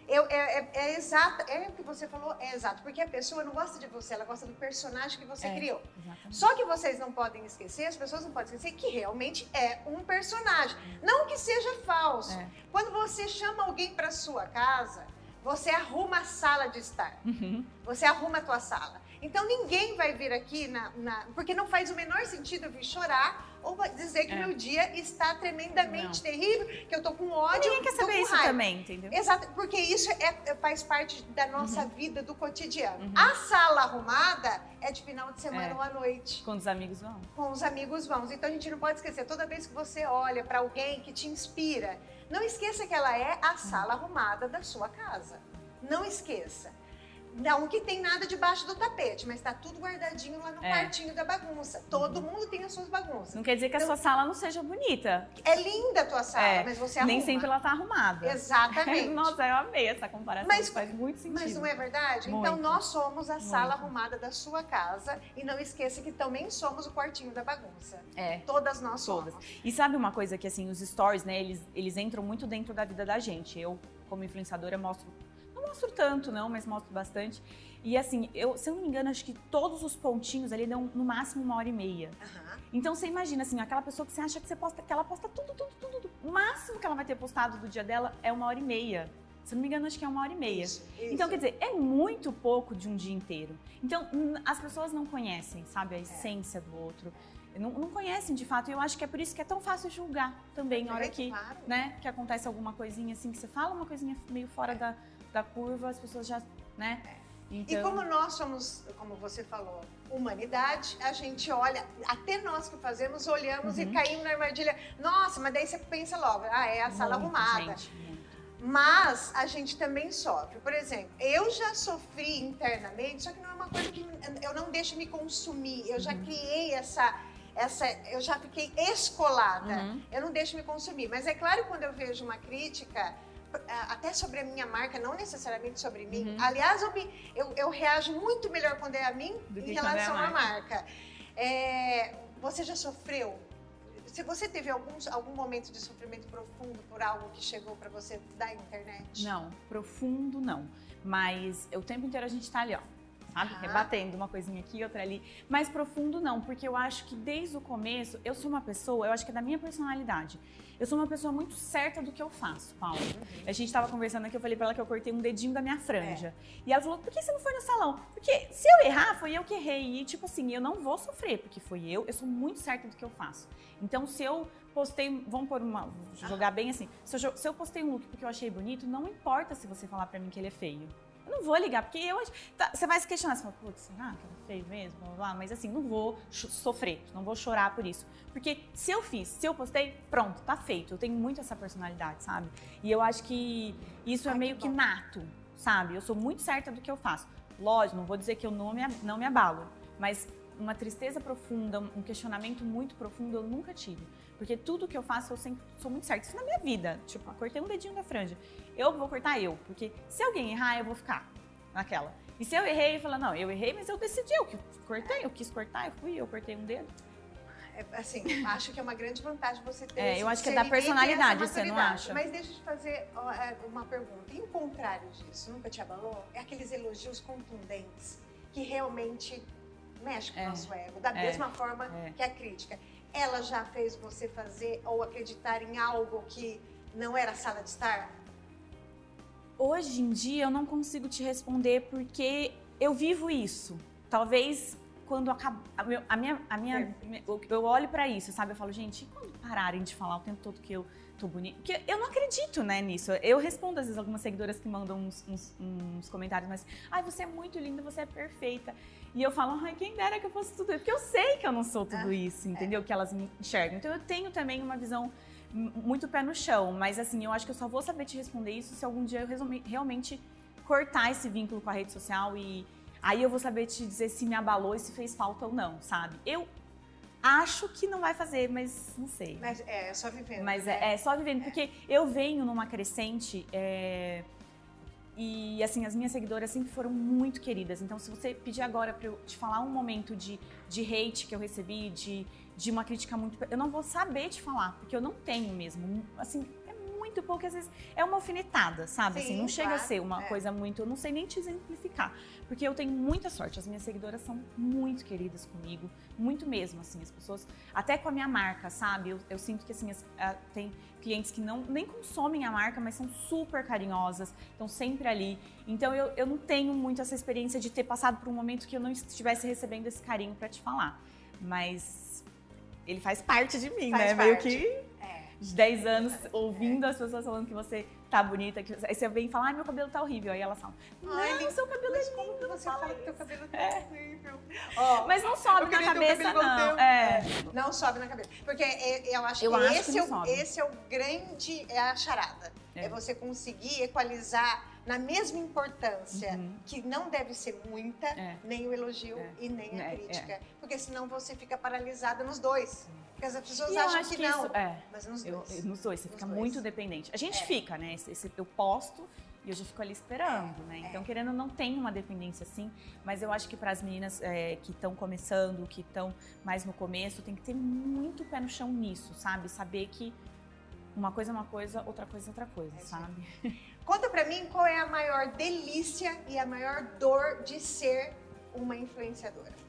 eu, é, é, é exato, é o que você falou, é exato, porque a pessoa não gosta de você, ela gosta do personagem que você é, criou. Exatamente. Só que vocês não podem esquecer, as pessoas não podem esquecer que realmente é um personagem, não que seja falso. É. Quando você chama alguém para sua casa, você arruma a sala de estar, uhum. você arruma a tua sala. Então ninguém vai vir aqui na, na, porque não faz o menor sentido eu vir chorar ou dizer que é. meu dia está tremendamente não. terrível, que eu tô com ódio. Ninguém quer saber isso raiva. também, entendeu? Exato, porque isso é, é, faz parte da nossa uhum. vida do cotidiano. Uhum. A sala arrumada é de final de semana é. ou à noite. Com os amigos vão. Com os amigos vão. Então a gente não pode esquecer, toda vez que você olha para alguém que te inspira, não esqueça que ela é a sala arrumada da sua casa. Não esqueça. Não que tem nada debaixo do tapete, mas está tudo guardadinho lá no é. quartinho da bagunça. Todo uhum. mundo tem as suas bagunças. Não quer dizer que então, a sua sala não seja bonita. É linda a tua sala, é. mas você arruma. Nem sempre ela está arrumada. Exatamente. Nossa, eu amei essa comparação. Mas faz muito sentido. Mas não é verdade? Então, muito. Então nós somos a muito. sala arrumada da sua casa e não esqueça que também somos o quartinho da bagunça. É. Todas nós Todas. somos. E sabe uma coisa que assim, os stories, né, eles, eles entram muito dentro da vida da gente. Eu, como influenciadora, mostro mostro tanto, não, mas mostro bastante. E assim, eu, se eu não me engano, acho que todos os pontinhos ali dão no máximo uma hora e meia. Uhum. Então você imagina assim, aquela pessoa que você acha que você posta, que ela posta tudo, tudo, tudo, tudo. O máximo que ela vai ter postado do dia dela é uma hora e meia. Se não me engano, acho que é uma hora e meia. Isso, isso. Então, quer dizer, é muito pouco de um dia inteiro. Então, as pessoas não conhecem, sabe, a é. essência é. do outro. Não, não, conhecem de fato. E eu acho que é por isso que é tão fácil julgar também, na hora que, claro. né, que acontece alguma coisinha assim, que você fala uma coisinha meio fora é. da, da curva, as pessoas já, né? É. Então... E como nós somos, como você falou, humanidade, a gente olha, até nós que fazemos, olhamos uhum. e caímos na armadilha. Nossa, mas daí você pensa logo, ah, é a sala muito, arrumada. Gente, mas a gente também sofre. Por exemplo, eu já sofri internamente, só que não é uma coisa que eu não deixo me consumir. Eu já uhum. criei essa essa, eu já fiquei escolada. Uhum. Eu não deixo me consumir. Mas é claro, quando eu vejo uma crítica, até sobre a minha marca, não necessariamente sobre mim. Uhum. Aliás, eu, me, eu, eu, reajo muito melhor quando é a mim Do em relação é à marca. É, você já sofreu? Se você teve alguns, algum momento de sofrimento profundo por algo que chegou para você da internet? Não, profundo não. Mas o tempo inteiro a gente está ali, ó sabe? Rebatendo uma coisinha aqui, outra ali. Mais profundo não, porque eu acho que desde o começo eu sou uma pessoa, eu acho que é da minha personalidade. Eu sou uma pessoa muito certa do que eu faço, Paulo. Uhum. A gente estava conversando aqui, eu falei para ela que eu cortei um dedinho da minha franja. É. E ela falou: por que você não foi no salão? Porque se eu errar, foi eu que errei. E, tipo assim, eu não vou sofrer, porque foi eu, eu sou muito certa do que eu faço. Então, se eu postei, vamos por uma, jogar bem assim, se eu, se eu postei um look porque eu achei bonito, não importa se você falar para mim que ele é feio. Eu não vou ligar, porque eu. Tá, você vai se questionar, você fala, putz, será que ela fez mesmo? Blá, blá, mas assim, não vou sofrer, não vou chorar por isso. Porque se eu fiz, se eu postei, pronto, tá feito. Eu tenho muito essa personalidade, sabe? E eu acho que isso é Ai, é meio que, que nato, sabe? Eu sou muito certa do que eu faço. Lógico, não vou dizer que eu não me, não me abalo, mas uma tristeza profunda, um questionamento muito profundo eu nunca tive. Porque tudo que eu faço eu sempre sou muito certa. Isso na minha vida. Tipo, cortei um dedinho da franja. Eu vou cortar eu. Porque se alguém errar, eu vou ficar naquela. E se eu errei, eu falo, não, eu errei, mas eu decidi, eu que cortei, eu quis cortar, eu fui, eu cortei um dedo. É, assim, acho que é uma grande vantagem você ter É, eu acho que é da personalidade, você não acha? Mas deixa eu te fazer é, uma pergunta. E o contrário disso, nunca te abalou? É aqueles elogios contundentes que realmente mexem com o é, nosso ego, da é, mesma forma é. que a crítica ela já fez você fazer ou acreditar em algo que não era sala de estar? Hoje em dia eu não consigo te responder porque eu vivo isso. Talvez quando acaba a minha a minha eu olho para isso, sabe? Eu falo, gente, e quando pararem de falar o tempo todo que eu tô bonita? Porque eu não acredito, né, nisso. Eu respondo às vezes algumas seguidoras que mandam uns, uns, uns comentários, mas ai, você é muito linda, você é perfeita. E eu falo, ai, quem dera que eu fosse tudo isso. Porque eu sei que eu não sou tudo ah, isso, entendeu? É. Que elas me enxergam. Então eu tenho também uma visão muito pé no chão. Mas assim, eu acho que eu só vou saber te responder isso se algum dia eu realmente cortar esse vínculo com a rede social e aí eu vou saber te dizer se me abalou e se fez falta ou não, sabe? Eu acho que não vai fazer, mas não sei. Mas é, é só vivendo. Mas né? é, é, só vivendo, porque eu venho numa crescente. É, e assim, as minhas seguidoras sempre foram muito queridas. Então, se você pedir agora para eu te falar um momento de, de hate que eu recebi, de, de uma crítica muito. Eu não vou saber te falar, porque eu não tenho mesmo. Assim, muito pouco, às vezes é uma alfinetada, sabe? Sim, assim, não chega claro, a ser uma é. coisa muito. Eu não sei nem te exemplificar. Porque eu tenho muita sorte. As minhas seguidoras são muito queridas comigo, muito mesmo, assim, as pessoas. Até com a minha marca, sabe? Eu, eu sinto que, assim, as, a, tem clientes que não nem consomem a marca, mas são super carinhosas, estão sempre ali. Então eu, eu não tenho muito essa experiência de ter passado por um momento que eu não estivesse recebendo esse carinho para te falar. Mas ele faz parte de mim, faz né? Parte. Meio que de 10 anos ouvindo as pessoas falando que você tá bonita, que aí você vem e fala, ai, meu cabelo tá horrível. Aí elas falam, ai, não, seu cabelo é lindo. Você fala que teu cabelo tá é. horrível. Oh, mas não sobe na cabeça, não. É. Não sobe na cabeça. Porque eu acho eu que, acho esse, que é o, esse é o grande, é a charada. É, é você conseguir equalizar na mesma importância, uhum. que não deve ser muita, é. nem o elogio é. e nem a é, crítica. É. Porque senão você fica paralisada nos dois. Porque as pessoas e acham que, que, não. Isso, é. Mas nos dois. Eu, nos dois, você nos fica dois. muito dependente. A gente é. fica, né? Esse, esse, eu posto e eu já fico ali esperando, né? Então, querendo não tem uma dependência assim, mas eu acho que para as meninas é, que estão começando, que estão mais no começo, tem que ter muito pé no chão nisso, sabe? Saber que uma coisa é uma coisa, outra coisa é outra coisa, sabe? Conta pra mim qual é a maior delícia e a maior dor de ser uma influenciadora.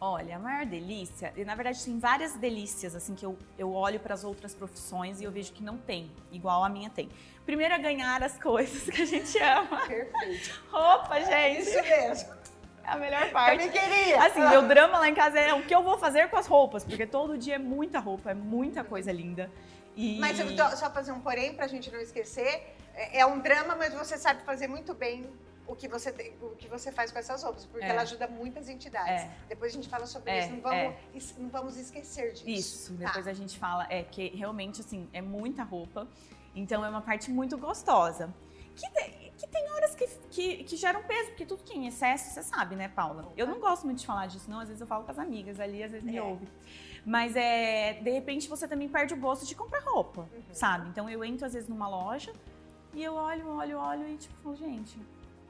Olha, a maior delícia, e na verdade tem várias delícias assim que eu, eu olho para as outras profissões e eu vejo que não tem, igual a minha tem. Primeiro é ganhar as coisas que a gente ama. Perfeito. Roupa, gente. Isso mesmo. É a melhor parte. Eu me queria. Assim, meu drama lá em casa é o que eu vou fazer com as roupas, porque todo dia é muita roupa, é muita coisa linda. E... Mas só fazer um porém pra gente não esquecer, é, é um drama, mas você sabe fazer muito bem o que você tem, o que você faz com essas roupas, porque é. ela ajuda muitas entidades. É. Depois a gente fala sobre é. isso, não vamos, é. não vamos esquecer disso. Isso, tá. depois a gente fala, é que realmente assim, é muita roupa, então é uma parte muito gostosa. Que que tem horas que, que, que geram peso, porque tudo que é em excesso, você sabe, né, Paula? Eu não gosto muito de falar disso, não. Às vezes eu falo com as amigas ali, às vezes me É. ouve. Mas é, de repente você também perde o gosto de comprar roupa, Uhum. sabe? Então eu entro às vezes numa loja e eu olho, olho, olho e tipo, falo, gente.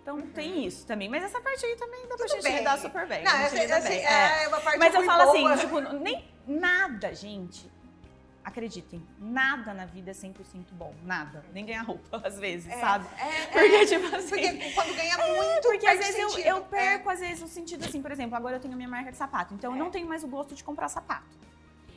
Então tem isso também. Mas essa parte aí também dá pra Uhum. Tudo gente bem. lidar super bem. Não, a gente assim, lida assim, bem, é. é, uma parte Mas eu falo boa. assim, tipo, nem nada, gente. Acreditem, nada na vida é 100% bom. Nada. Nem ganhar roupa, às vezes, É, sabe? é, Porque, é, tipo assim. porque quando ganha muito, Porque às vezes eu, eu perco, às vezes, o sentido assim, por exemplo, agora eu tenho minha marca de sapato, então eu É. não tenho mais o gosto de comprar sapato.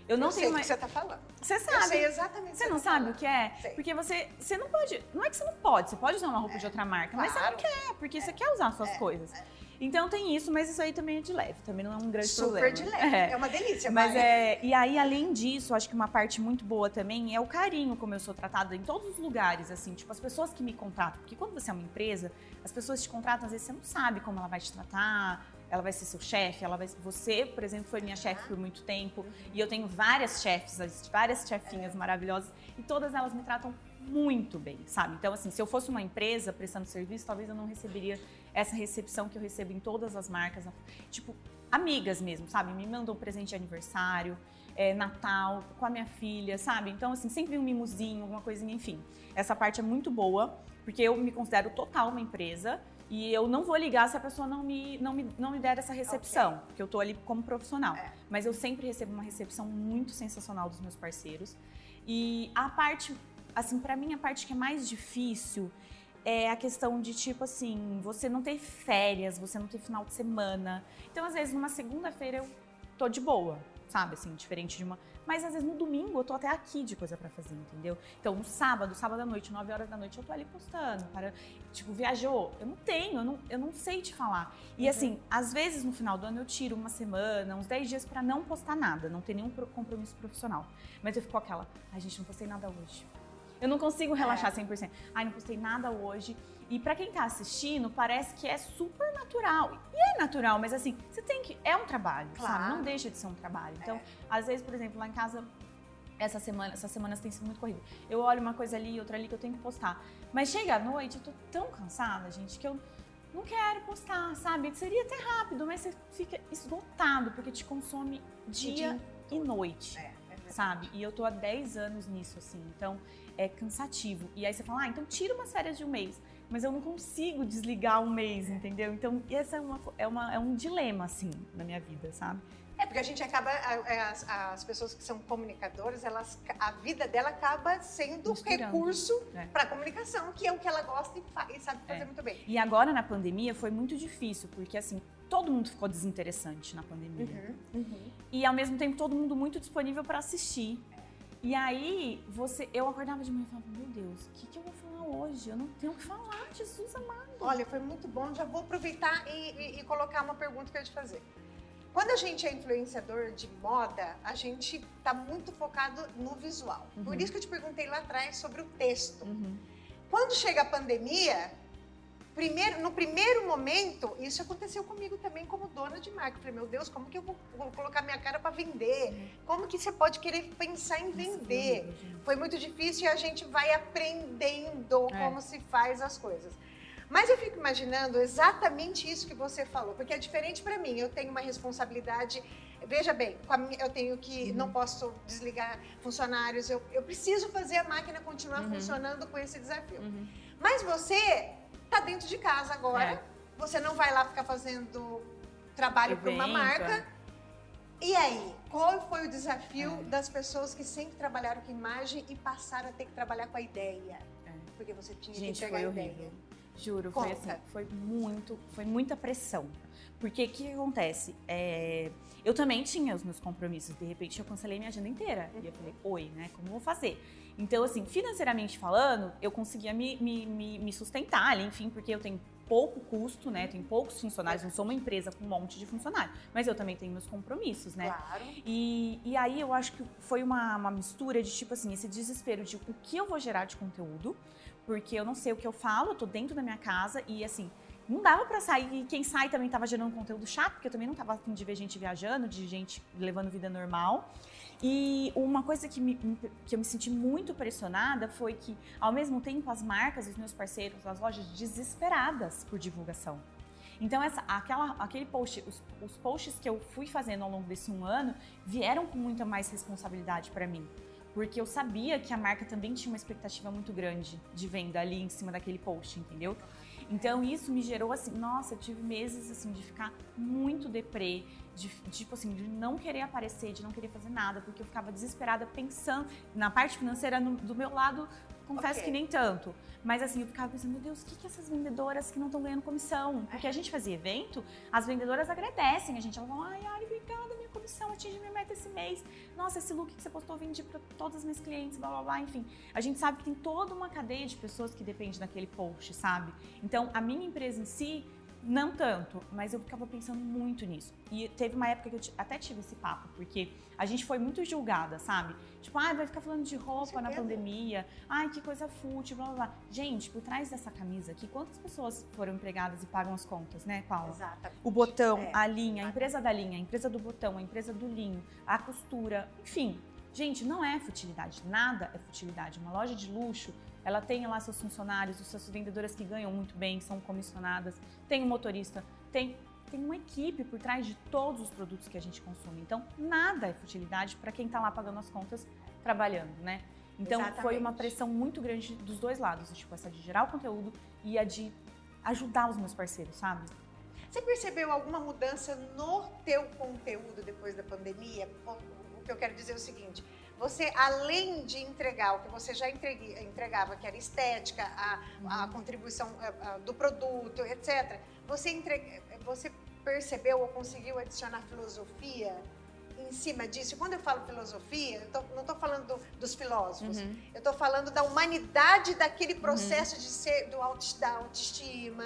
Eu Eu não sei tenho o mais. que você tá falando. Você Eu sabe. sei exatamente o Você não tá sabe falando. o que é? Sei. Porque você, você não pode. Não é que você não pode, você pode usar uma roupa de outra marca, mas você Claro. não quer, porque você quer usar suas É, coisas. Então tem isso, mas isso aí também é de leve, também não é um grande Super problema. de leve. É. É, uma delícia. Mas é, e aí, além disso, acho que uma parte muito boa também é o carinho como eu sou tratada em todos os lugares, assim, tipo, as pessoas que me contratam. Porque quando você é uma empresa, as pessoas te contratam, às vezes você não sabe como ela vai te tratar, ela vai ser seu chefe, ela vai Você, por exemplo, foi minha chefe por muito tempo, e eu tenho várias chefes, as- várias chefinhas maravilhosas, e todas elas me tratam muito bem, sabe? Então, assim, se eu fosse uma empresa prestando serviço, talvez eu não receberia essa recepção que eu recebo em todas as marcas. Tipo, amigas mesmo, sabe? Me mandam presente de aniversário, é, Natal, com a minha filha, sabe? Então, assim, sempre um mimozinho, alguma coisinha, enfim. Essa parte é muito boa, porque eu me considero total uma empresa e eu não vou ligar se a pessoa não me, não me, não me der essa recepção, porque eu tô ali como profissional. É. Mas eu sempre recebo uma recepção muito sensacional dos meus parceiros. E a parte, assim, pra mim, a parte que é mais difícil é a questão de, tipo assim, você não ter férias, você não ter final de semana. Então, às vezes, numa segunda-feira eu tô de boa, sabe? Assim, diferente de uma. Mas às vezes no domingo eu tô até aqui de coisa pra fazer, entendeu? Então, no sábado, sábado à noite, 9 horas da noite, eu tô ali postando. Para, tipo, viajou. Eu não tenho, eu não, eu não sei te falar. E Uhum. assim, às vezes no final do ano eu tiro uma semana, uns 10 dias pra não postar nada, não ter nenhum pro- compromisso profissional. Mas eu fico com aquela, ai gente, não postei nada hoje. Eu não consigo É. relaxar 100%. Ai, não postei nada hoje. E pra quem tá assistindo, parece que é super natural. E é natural, mas assim, você tem que. É um trabalho, sabe? Claro. Não deixa de ser um trabalho. Então, É. às vezes, por exemplo, lá em casa, essa semana, essas semanas tem sido muito corrida. Eu olho uma coisa ali, outra ali que eu tenho que postar. Mas chega à noite, eu tô tão cansada, gente, que eu não quero postar, sabe? Seria até rápido, mas você fica esgotado, porque te consome dia e noite É, é sabe? E eu tô há 10 anos nisso, assim, então é cansativo. E aí você fala, ah, então tira umas férias de um mês. Mas eu não consigo desligar um mês, entendeu? Então, essa é, uma, é, uma, é um dilema, assim, na minha vida, sabe? É, porque a gente acaba, é, as, as pessoas que são comunicadoras, elas, a vida dela acaba sendo Misturando. recurso É. para comunicação, que é o que ela gosta e, fa- e sabe fazer É. muito bem. E agora, na pandemia, foi muito difícil, porque, assim, todo mundo ficou desinteressante na pandemia. E, ao mesmo tempo, todo mundo muito disponível para assistir. E aí, você, eu acordava de manhã e falava, meu Deus, o que, que eu vou falar hoje? Eu não tenho o que falar, Jesus amado. Olha, foi muito bom. Já vou aproveitar e, e- e colocar uma pergunta que eu ia te fazer. Quando a gente é influenciador de moda, a gente está muito focado no visual. Por Uhum. isso que eu te perguntei lá atrás sobre o texto. Uhum. Quando chega a pandemia, primeiro, no primeiro momento, isso aconteceu comigo também como dona de marca. Eu falei, meu Deus, como que eu vou, vou colocar minha cara para vender? Como que você pode querer pensar em vender? Foi muito difícil e a gente vai aprendendo É. como se faz as coisas. Mas eu fico imaginando exatamente isso que você falou, porque é diferente para mim. Eu tenho uma responsabilidade. Veja bem, minha- eu tenho que. Uhum. Não posso desligar funcionários. Eu, eu preciso fazer a máquina continuar Uhum. funcionando com esse desafio. Uhum. Mas você tá dentro de casa agora. É. Você não vai lá ficar fazendo trabalho para uma marca. é. E aí, qual foi o desafio É. das pessoas que sempre trabalharam com imagem e passaram a ter que trabalhar com a ideia? É. Porque você tinha Gente, que foi a horrível. Juro, foi assim, foi muito, foi muita pressão. Porque o que, acontece? É, eu também tinha os meus compromissos, de repente eu cancelei minha agenda inteira. E eu falei, oi, né? Como vou fazer? Então, assim, financeiramente falando, eu conseguia me, me, me, me sustentar ali, enfim, porque eu tenho pouco custo, né? Tenho poucos funcionários, não sou uma empresa com um monte de funcionário. Mas eu também tenho meus compromissos, né? Claro. E, e aí eu acho que foi uma, uma mistura de tipo assim, esse desespero de o que eu vou gerar de conteúdo, porque eu não sei o que eu falo, eu tô dentro da minha casa e assim, não dava para sair. E quem sai também tava gerando conteúdo chato, porque eu também não tava afim de ver gente viajando, de gente levando vida normal. E uma coisa que, me, que eu me senti muito pressionada foi que, ao mesmo tempo, as marcas, os meus parceiros, as lojas desesperadas por divulgação. Então, essa, aquela, aquele post, os, os posts que eu fui fazendo ao longo desse um ano vieram com muita mais responsabilidade para mim porque eu sabia que a marca também tinha uma expectativa muito grande de venda ali em cima daquele post, entendeu? Então isso me gerou assim, nossa, eu tive meses assim de ficar muito deprê, de tipo assim, de não querer aparecer, de não querer fazer nada, porque eu ficava desesperada pensando na parte financeira no, do meu lado, confesso okay. que nem tanto. Mas assim, eu ficava pensando, meu Deus, o que, que essas vendedoras que não estão ganhando comissão? Porque a gente fazia evento, as vendedoras agradecem a gente, elas vão, ai, Ari, obrigada, minha comissão, atinge minha meta esse mês. Nossa, esse look que você postou, vendi para todas as minhas clientes, blá blá blá, enfim. A gente sabe que tem toda uma cadeia de pessoas que depende daquele post, sabe? Então, a minha empresa em si, não tanto, mas eu ficava pensando muito nisso. E teve uma época que eu até tive esse papo, porque a gente foi muito julgada, sabe? Tipo, ah, vai ficar falando de roupa na pandemia, ai, que coisa fútil, blá blá blá. Gente, por trás dessa camisa aqui, quantas pessoas foram empregadas e pagam as contas, né, Paula? Exatamente. O botão, é. a linha, a empresa da linha, a empresa do botão, a empresa do linho, a costura, enfim. Gente, não é futilidade, nada é futilidade. Uma loja de luxo ela tem lá seus funcionários, os seus vendedoras que ganham muito bem, são comissionadas, tem um motorista, tem, tem uma equipe por trás de todos os produtos que a gente consome. Então, nada é futilidade para quem está lá pagando as contas, trabalhando, né? Então, Exatamente. foi uma pressão muito grande dos dois lados, tipo, essa de gerar o conteúdo e a de ajudar os meus parceiros, sabe? Você percebeu alguma mudança no teu conteúdo depois da pandemia? O que eu quero dizer é o seguinte, você, além de entregar o que você já entregava, que era estética, a, a uhum. contribuição a, a, do produto, etc., você, entrega, você percebeu ou conseguiu adicionar filosofia em cima disso? Quando eu falo filosofia, eu tô, não estou falando do, dos filósofos, uhum. eu estou falando da humanidade daquele uhum. processo uhum. de ser do auto, da autoestima.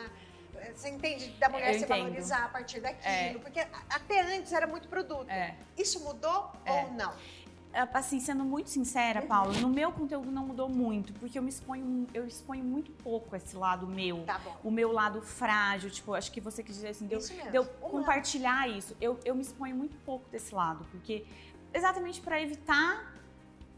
Você entende? Da mulher eu se entendo. valorizar a partir daquilo. É. Porque até antes era muito produto. É. Isso mudou é. ou não? Assim, sendo muito sincera, Paulo, no meu conteúdo não mudou muito, porque eu me exponho, eu exponho muito pouco esse lado meu. Tá o meu lado frágil, tipo, acho que você quis dizer assim, deu, deu compartilhar isso. Eu, eu me exponho muito pouco desse lado, porque exatamente para evitar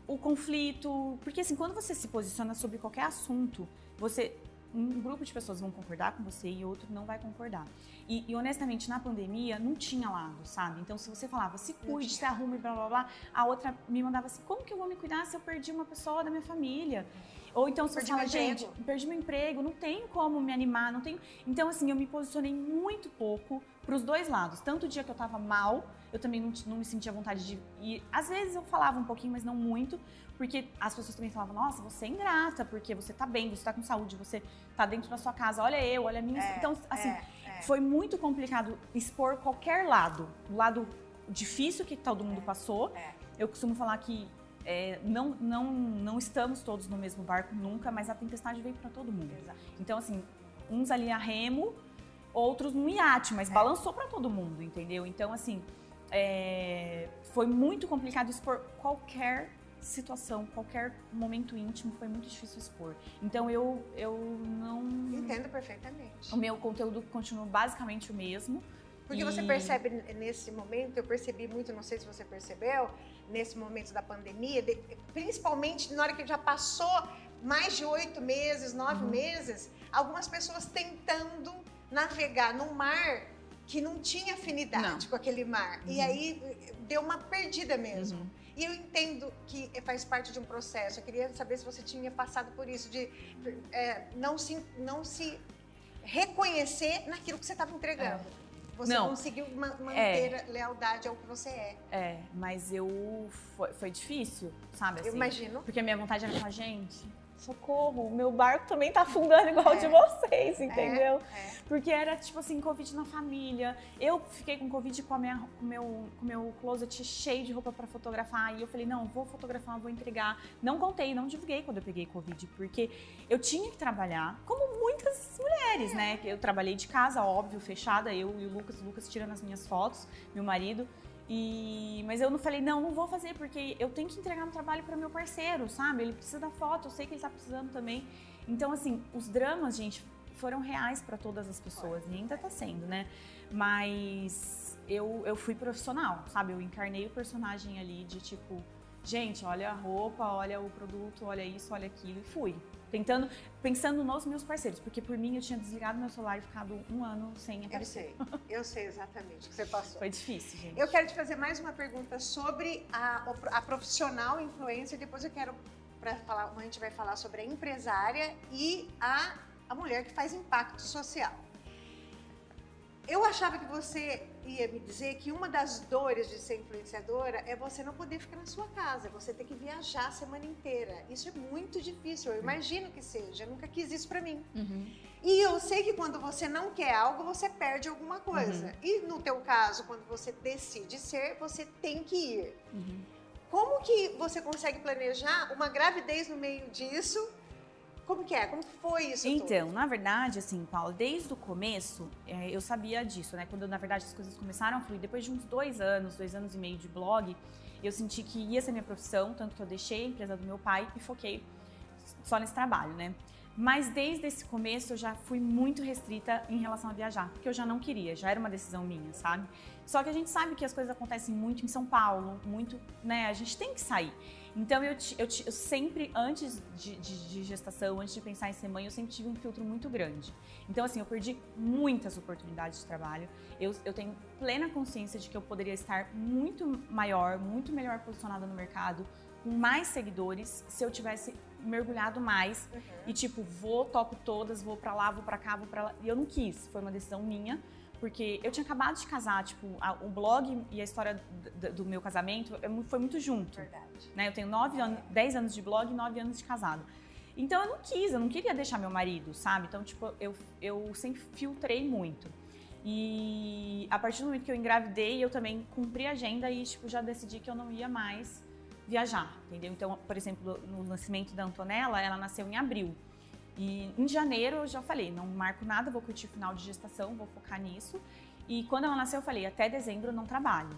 o conflito, porque assim, quando você se posiciona sobre qualquer assunto, você um grupo de pessoas vão concordar com você e outro não vai concordar. E, e, honestamente, na pandemia, não tinha lado, sabe? Então, se você falava, se cuide, se arrume, blá blá blá, a outra me mandava assim: como que eu vou me cuidar se eu perdi uma pessoa da minha família? Ou então se perdi você fala, gente, perdi meu emprego, não tenho como me animar, não tenho. Então, assim, eu me posicionei muito pouco para os dois lados. Tanto o dia que eu tava mal, eu também não, não me sentia vontade de ir. Às vezes eu falava um pouquinho, mas não muito, porque as pessoas também falavam, nossa, você é ingrata, porque você tá bem, você tá com saúde, você tá dentro da sua casa, olha eu, olha a minha. É, então, assim, é. Foi muito complicado expor qualquer lado. O lado difícil que todo mundo é, passou. É. Eu costumo falar que é, não, não, não estamos todos no mesmo barco nunca, mas a tempestade veio para todo mundo. Exato. Então, assim, uns ali a remo, outros no iate, mas é. balançou para todo mundo, entendeu? Então, assim, é, foi muito complicado expor qualquer situação, qualquer momento íntimo, foi muito difícil expor. Então, eu, eu não... Entendo perfeitamente. O meu conteúdo continua basicamente o mesmo. Porque e... você percebe nesse momento, eu percebi muito, não sei se você percebeu, nesse momento da pandemia, de, principalmente na hora que já passou mais de oito meses, nove uhum. meses, algumas pessoas tentando navegar num mar que não tinha afinidade não. com aquele mar. Uhum. E aí deu uma perdida mesmo. Uhum. E eu entendo que faz parte de um processo. Eu queria saber se você tinha passado por isso, de é, não, se, não se reconhecer naquilo que você estava entregando. É. Você não, conseguiu manter é, lealdade ao que você é. É, mas eu. Foi, foi difícil, sabe? Assim, eu imagino. Porque a minha vontade era falar, gente, socorro, meu barco também tá afundando igual o é. de vocês, entendeu? É, é. Porque era tipo assim, Covid na família. Eu fiquei com Covid com, a minha, com meu, com meu closet cheio de roupa para fotografar. E eu falei, não, vou fotografar, vou entregar. Não contei, não divulguei quando eu peguei Covid, porque eu tinha que trabalhar, como muitas mulheres, né? Eu trabalhei de casa, óbvio, fechada, eu e o Lucas, o Lucas tirando as minhas fotos, meu marido. E, mas eu não falei, não, não vou fazer, porque eu tenho que entregar um trabalho para meu parceiro, sabe? Ele precisa da foto, eu sei que ele tá precisando também. Então, assim, os dramas, gente, foram reais para todas as pessoas e ainda está sendo, né? Mas eu, eu fui profissional, sabe? Eu encarnei o personagem ali de tipo, gente, olha a roupa, olha o produto, olha isso, olha aquilo e fui. Tentando, pensando nos meus parceiros, porque por mim eu tinha desligado meu celular e ficado um ano sem aparecer. Eu sei, eu sei exatamente o que você passou. Foi difícil, gente. Eu quero te fazer mais uma pergunta sobre a, a profissional influência, depois eu quero para falar, a gente vai falar sobre a empresária e a, a mulher que faz impacto social. Eu achava que você ia me dizer que uma das dores de ser influenciadora é você não poder ficar na sua casa, você ter que viajar a semana inteira. Isso é muito difícil, eu imagino que seja, eu nunca quis isso para mim. Uhum. E eu sei que quando você não quer algo, você perde alguma coisa. Uhum. E no teu caso, quando você decide ser, você tem que ir. Uhum. Como que você consegue planejar uma gravidez no meio disso como que é? Como que foi isso Então, tudo? na verdade, assim, Paulo, desde o começo, é, eu sabia disso, né? Quando, na verdade, as coisas começaram a fluir, depois de uns dois anos, dois anos e meio de blog, eu senti que ia ser minha profissão, tanto que eu deixei a empresa do meu pai e foquei só nesse trabalho, né? Mas desde esse começo eu já fui muito restrita em relação a viajar, porque eu já não queria, já era uma decisão minha, sabe? Só que a gente sabe que as coisas acontecem muito em São Paulo, muito, né? A gente tem que sair. Então eu, eu, eu sempre, antes de, de, de, gestação, antes de pensar em ser mãe, eu sempre tive um filtro muito grande. Então, assim, eu perdi muitas oportunidades de trabalho. Eu, eu tenho plena consciência de que eu poderia estar muito maior, muito melhor posicionada no mercado, com mais seguidores, se eu tivesse mergulhado mais uhum. e tipo, vou, toco todas, vou para lá, vou para cá, vou para lá. E eu não quis, foi uma decisão minha porque eu tinha acabado de casar, tipo, a, o blog e a história do, meu casamento foi muito junto. Verdade. Né? Eu tenho nove anos, dez anos de blog e nove anos de casado. Então eu não quis, eu não queria deixar meu marido, sabe? Então, tipo, eu, eu sempre filtrei muito. E a partir do momento que eu engravidei, eu também cumpri a agenda e, tipo, já decidi que eu não ia mais viajar, entendeu? Então, por exemplo, no nascimento da Antonella, ela nasceu em abril. E em janeiro eu já falei, não marco nada, vou curtir o final de gestação, vou focar nisso. E quando ela nasceu, eu falei, até dezembro eu não trabalho.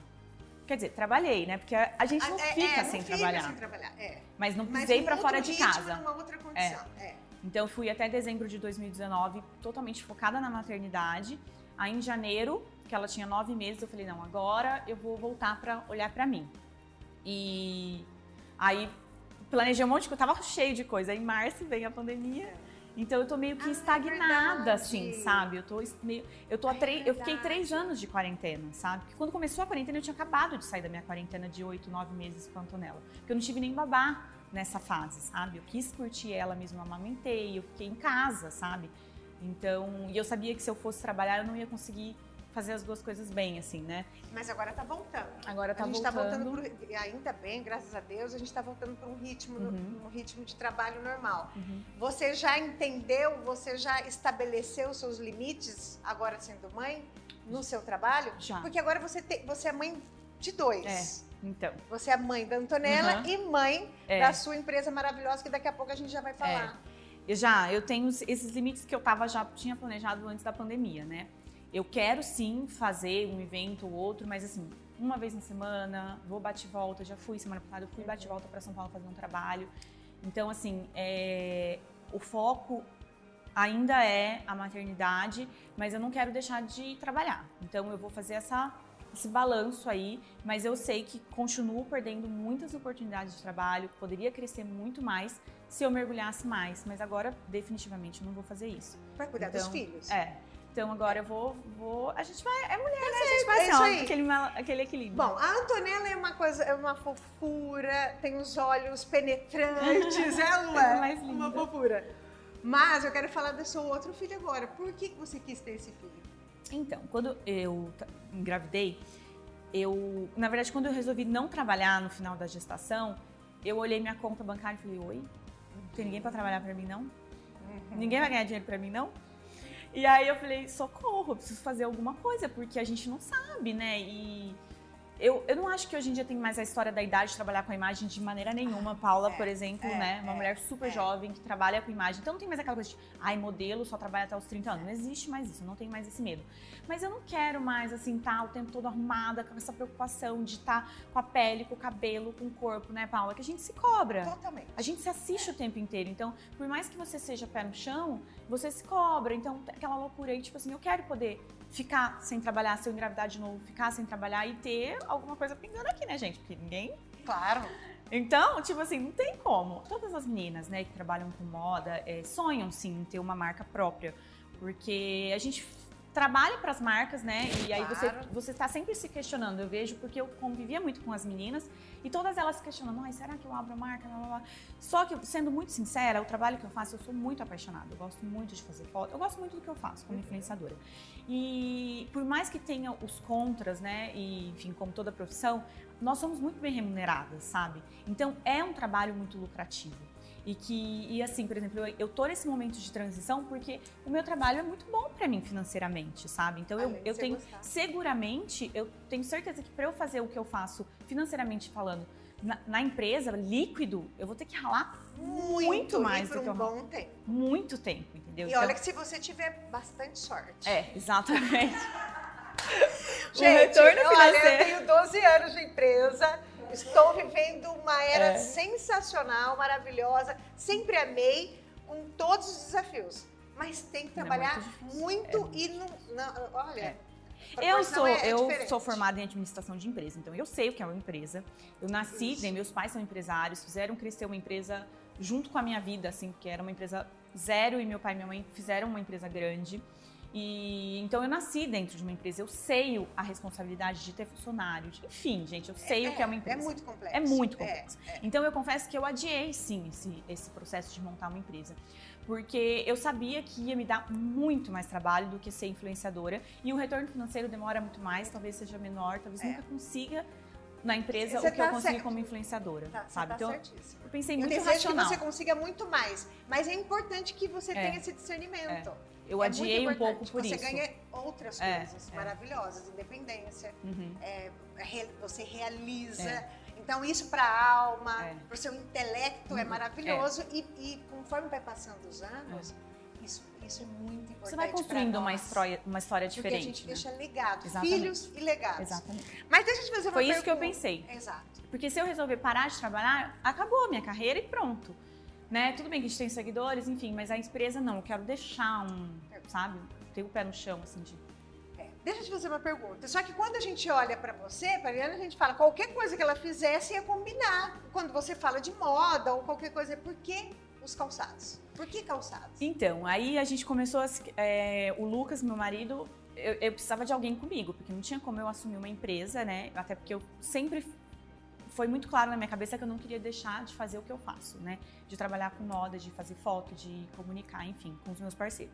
Quer dizer, trabalhei, né? Porque a gente não é, fica é, sem não trabalhar. Fica sem trabalhar. É. Mas não pisei para fora de casa. Numa outra condição. É. é. Então eu fui até dezembro de 2019 totalmente focada na maternidade. Aí em janeiro, que ela tinha nove meses, eu falei, não, agora eu vou voltar para olhar para mim. E aí planejei um monte de coisa, tava cheio de coisa. Aí em março veio a pandemia. É. Então eu tô meio que ah, estagnada, assim, sabe? Eu tô meio. Eu tô é três. Eu fiquei três anos de quarentena, sabe? Porque quando começou a quarentena, eu tinha acabado de sair da minha quarentena de oito, nove meses com a Antonella. Porque eu não tive nem babá nessa fase, sabe? Eu quis curtir ela mesmo, amamentei, eu fiquei em casa, sabe? Então, e eu sabia que se eu fosse trabalhar, eu não ia conseguir fazer as duas coisas bem, assim, né? Mas agora tá voltando. Agora tá a gente voltando. Tá voltando pro, ainda bem, graças a Deus, a gente está voltando para um ritmo, uhum. um ritmo de trabalho normal. Uhum. Você já entendeu, você já estabeleceu os seus limites agora sendo mãe no seu trabalho? Já. Porque agora você, te, você é mãe de dois. É. Então. Você é mãe da Antonella uhum. e mãe é. da sua empresa maravilhosa, que daqui a pouco a gente já vai falar. É. Eu já, eu tenho esses limites que eu tava, já tinha planejado antes da pandemia, né? Eu quero sim fazer um evento ou outro, mas assim, uma vez na semana, vou bate volta, já fui semana passada, fui bate volta para São Paulo fazer um trabalho. Então, assim, é, o foco ainda é a maternidade, mas eu não quero deixar de trabalhar. Então, eu vou fazer essa, esse balanço aí, mas eu sei que continuo perdendo muitas oportunidades de trabalho, poderia crescer muito mais se eu mergulhasse mais, mas agora definitivamente eu não vou fazer isso. Vai cuidar então, dos filhos. É. Então agora eu vou, vou. A gente vai. É mulher, né? A gente vai é assim, ó, aquele, aquele equilíbrio. Bom, a Antonella é uma coisa, é uma fofura, tem os olhos penetrantes, ela é mais linda. uma fofura. Mas eu quero falar do seu outro filho agora. Por que você quis ter esse filho? Então, quando eu engravidei, eu. Na verdade, quando eu resolvi não trabalhar no final da gestação, eu olhei minha conta bancária e falei: Oi, não tem ninguém para trabalhar para mim, não? Uhum. Ninguém vai ganhar dinheiro para mim, não? E aí eu falei, socorro, preciso fazer alguma coisa, porque a gente não sabe, né? E, eu, eu não acho que hoje em dia tem mais a história da idade de trabalhar com a imagem de maneira nenhuma. Paula, É, por exemplo, é, né? Uma é, mulher super é. jovem que trabalha com imagem. Então não tem mais aquela coisa de, ai, modelo só trabalha até os 30 anos. Não existe mais isso, não tenho mais esse medo. Mas eu não quero mais, assim, estar o tempo todo arrumada, com essa preocupação de estar com a pele, com o cabelo, com o corpo, né, Paula? Que a gente se cobra. Totalmente. A gente se assiste o tempo inteiro. Então, por mais que você seja pé no chão, você se cobra. Então, aquela loucura aí, tipo assim, eu quero poder ficar sem trabalhar, se eu engravidar de novo, ficar sem trabalhar e ter alguma coisa pingando aqui, né, gente? Porque ninguém. Claro. Então, tipo assim, não tem como. Todas as meninas, né, que trabalham com moda, é, sonham sim em ter uma marca própria. Porque a gente trabalha para as marcas, né? E aí você Claro. você está sempre se questionando. Eu vejo porque eu convivia muito com as meninas e todas elas se questionando, ai, será que eu abro a marca? Blá, blá, blá. Só que, sendo muito sincera, o trabalho que eu faço, eu sou muito apaixonada. Eu gosto muito de fazer foto. Eu gosto muito do que eu faço como influenciadora. E por mais que tenha os contras, né? E, enfim, como toda profissão, nós somos muito bem remuneradas, sabe? Então é um trabalho muito lucrativo. E que, e assim, por exemplo, eu, eu tô nesse momento de transição porque o meu trabalho é muito bom para mim financeiramente, sabe? Então eu, eu tenho, gostar. seguramente, eu tenho certeza que para eu fazer o que eu faço financeiramente falando na, na empresa, líquido, eu vou ter que ralar Muito mais e por do que um eu- bom tempo. muito tempo, entendeu? E Então- olha que se você tiver bastante sorte. É, exatamente. o Gente, retorno olha, eu financeiro. tenho 12 anos de empresa, estou vivendo uma era É. sensacional, maravilhosa, sempre amei, com todos os desafios. Mas tem que É trabalhar muito muito e não, não- olha. É. Eu sou, é- é eu diferente. sou formada em administração de empresa, então eu sei o que é uma empresa. Eu nasci, né, meus pais são empresários, fizeram crescer uma empresa junto com a minha vida, assim, porque era uma empresa zero e meu pai e minha mãe fizeram uma empresa grande. E então eu nasci dentro de uma empresa, eu sei a responsabilidade de ter funcionários, enfim, gente, eu sei o que é uma empresa. É muito complexo. É muito É, complexo. é. Então eu confesso que eu adiei sim esse, esse processo de montar uma empresa. Porque eu sabia que ia me dar muito mais trabalho do que ser influenciadora. E o retorno financeiro demora muito mais, talvez seja menor, talvez É. nunca consiga na empresa Você o que eu tá consegui certo. como influenciadora. Tá, sabe? tá então certíssimo. eu pensei Eu muito desejo racional. que você consiga muito mais, mas é importante que você É. tenha esse discernimento. Eu É adiei um pouco por você isso. ganha outras É, coisas é. maravilhosas, independência, Uhum. é, re- você realiza. É. Então, isso para a alma, É. para o seu intelecto é Uhum. maravilhoso. E, e conforme vai passando os anos, isso, isso é muito importante. Você vai construindo uma história, uma história Porque diferente. a gente né? deixa legado, Exatamente. filhos e legados. Exatamente. Mas deixa eu te fazer uma Foi isso que eu pergunta. pensei. Exato. Porque se eu resolver parar de trabalhar, acabou a minha carreira e pronto. Né? Tudo bem que a gente tem seguidores, enfim, mas a empresa não. Eu quero deixar um, sabe? Ter o pé no chão, assim, de. É, Deixa eu te fazer uma pergunta. Só que quando a gente olha pra você, pra Ariana, a gente fala qualquer coisa que ela fizesse ia combinar. Quando você fala de moda ou qualquer coisa, por que os calçados? Por que calçados? Então, aí a gente começou a. é, o Lucas, meu marido, eu, eu precisava de alguém comigo, porque não tinha como eu assumir uma empresa, né? Até porque eu sempre. Foi muito claro na minha cabeça que eu não queria deixar de fazer o que eu faço, né? De trabalhar com moda, de fazer foto, de comunicar, enfim, com os meus parceiros.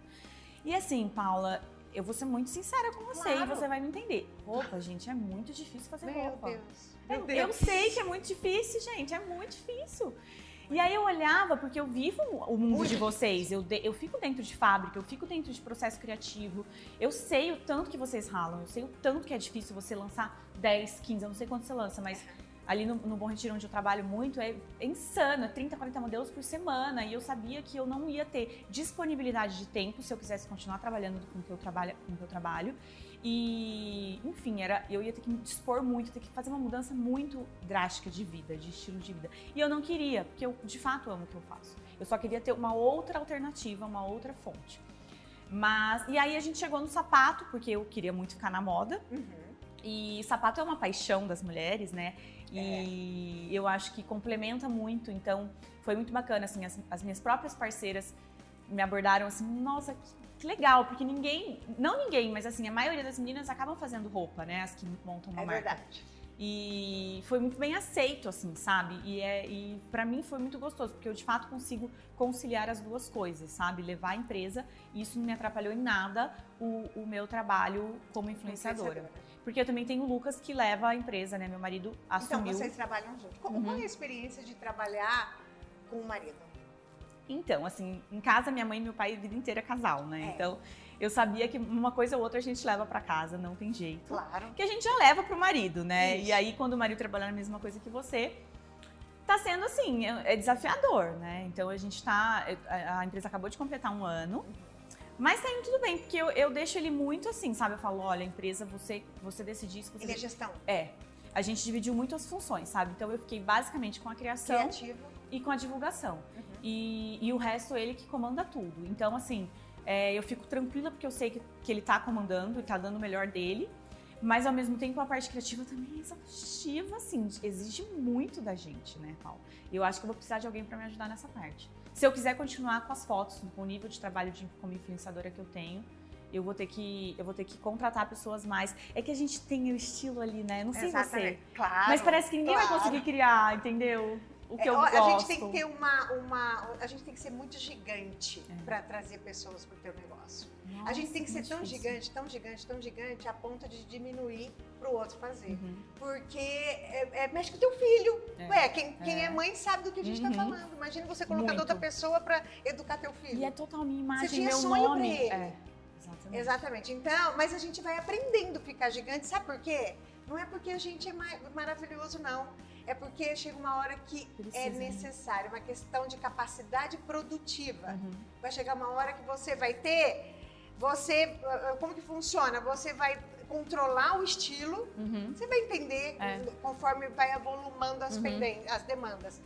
E assim, Paula, eu vou ser muito sincera com você Claro. e você vai me entender. Roupa, gente, é muito difícil fazer Meu roupa. Deus. Eu, Meu eu Deus. sei que é muito difícil, gente, é muito difícil. E aí eu olhava, porque eu vivo o mundo de vocês, eu, de- eu fico dentro de fábrica, eu fico dentro de processo criativo, eu sei o tanto que vocês ralam, eu sei o tanto que é difícil você lançar 10, 15, eu não sei quanto você lança, mas ali no, no Bom Retiro, onde eu trabalho muito, é, é insano, é 30, 40 modelos por semana, e eu sabia que eu não ia ter disponibilidade de tempo se eu quisesse continuar trabalhando com o que eu trabalho, com o que eu trabalho. E, enfim, era, eu ia ter que me dispor muito, ter que fazer uma mudança muito drástica de vida, de estilo de vida. E eu não queria, porque eu de fato amo o que eu faço. Eu só queria ter uma outra alternativa, uma outra fonte. Mas, e aí a gente chegou no sapato, porque eu queria muito ficar na moda. Uhum. E sapato é uma paixão das mulheres, né? E eu acho que complementa muito, então foi muito bacana, assim, as, as minhas próprias parceiras me abordaram assim, nossa, que, legal, porque ninguém, não ninguém, mas assim, a maioria das meninas acabam fazendo roupa, né? As que montam uma É marca. verdade. E foi muito bem aceito, assim, sabe? E, é, e para mim foi muito gostoso, porque eu de fato consigo conciliar as duas coisas, sabe? Levar a empresa, e isso não me atrapalhou em nada o, o meu trabalho como influenciadora. Porque eu também tenho o Lucas que leva a empresa, né? Meu marido Então, assumiu. vocês trabalham junto. Como Uhum. qual é a experiência de trabalhar com o marido? Então, assim, em casa minha mãe e meu pai a vida inteira casal, né? É. Então, eu sabia que uma coisa ou outra a gente leva para casa, não tem jeito. Claro. Que a gente já leva pro marido, né? Isso. E aí, quando o marido trabalhar na mesma coisa que você, tá sendo assim, é é desafiador, né? Então a gente tá. a- A empresa acabou de completar um ano. Mas tá indo tudo bem, porque eu, eu deixo ele muito assim, sabe? Eu falo, olha, empresa, você, você decidir isso. Você Ele é gestão é. A gente dividiu muito as funções, sabe? Então eu fiquei basicamente com a criação criativa. e com a divulgação. Uhum. E, e o resto ele que comanda tudo. Então, assim, é, eu fico tranquila porque eu sei que, que ele tá comandando e tá dando o melhor dele. Mas ao mesmo tempo a parte criativa também é exaustiva, assim, exige muito da gente, né, Paulo? E eu acho que eu vou precisar de alguém para me ajudar nessa parte. Se eu quiser continuar com as fotos, com o nível de trabalho de, como influenciadora que eu tenho, eu vou ter que eu vou ter que contratar pessoas mais. É que a gente tem o estilo ali, né? Não sei você. Exatamente. Claro. Mas parece que ninguém vai claro. conseguir criar, entendeu? O que É, eu gosto. A gente tem que ter uma, uma. A gente tem que ser muito gigante É. para trazer pessoas para o teu negócio. A Nossa, gente tem que ser tão difícil. gigante, tão gigante, tão gigante, a ponto de diminuir para o outro fazer. Uhum. Porque é, é, mexe com o teu filho. É. Ué, quem, quem é. É. mãe sabe do que a gente está Uhum. falando. Imagina você colocando Muito. outra pessoa para educar teu filho. E é total minha imagem, tinha meu sonho nome. ele. É, exatamente. Exatamente. Então, mas a gente vai aprendendo a ficar gigante. Sabe por quê? Não é porque a gente é ma- maravilhoso, não. É porque chega uma hora que Precisa, é necessário, uma questão de capacidade produtiva. Uhum. Vai chegar uma hora que você vai ter, você, ah, como que funciona? Você vai controlar o estilo, Uhum. você vai entender É. conforme vai avolumando as, Uhum. as demandas.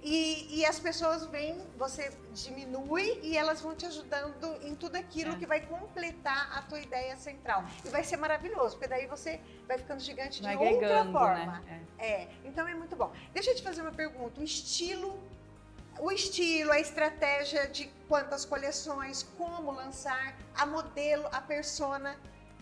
E, e as pessoas vêm, você diminui e elas vão te ajudando em tudo aquilo É. que vai completar a tua ideia central. E vai ser maravilhoso, porque daí você vai ficando gigante Vai de outra agregando, forma. né? É, então é muito bom. Deixa eu te fazer uma pergunta. O estilo, o estilo, a estratégia de quantas coleções, como lançar, a modelo, a persona,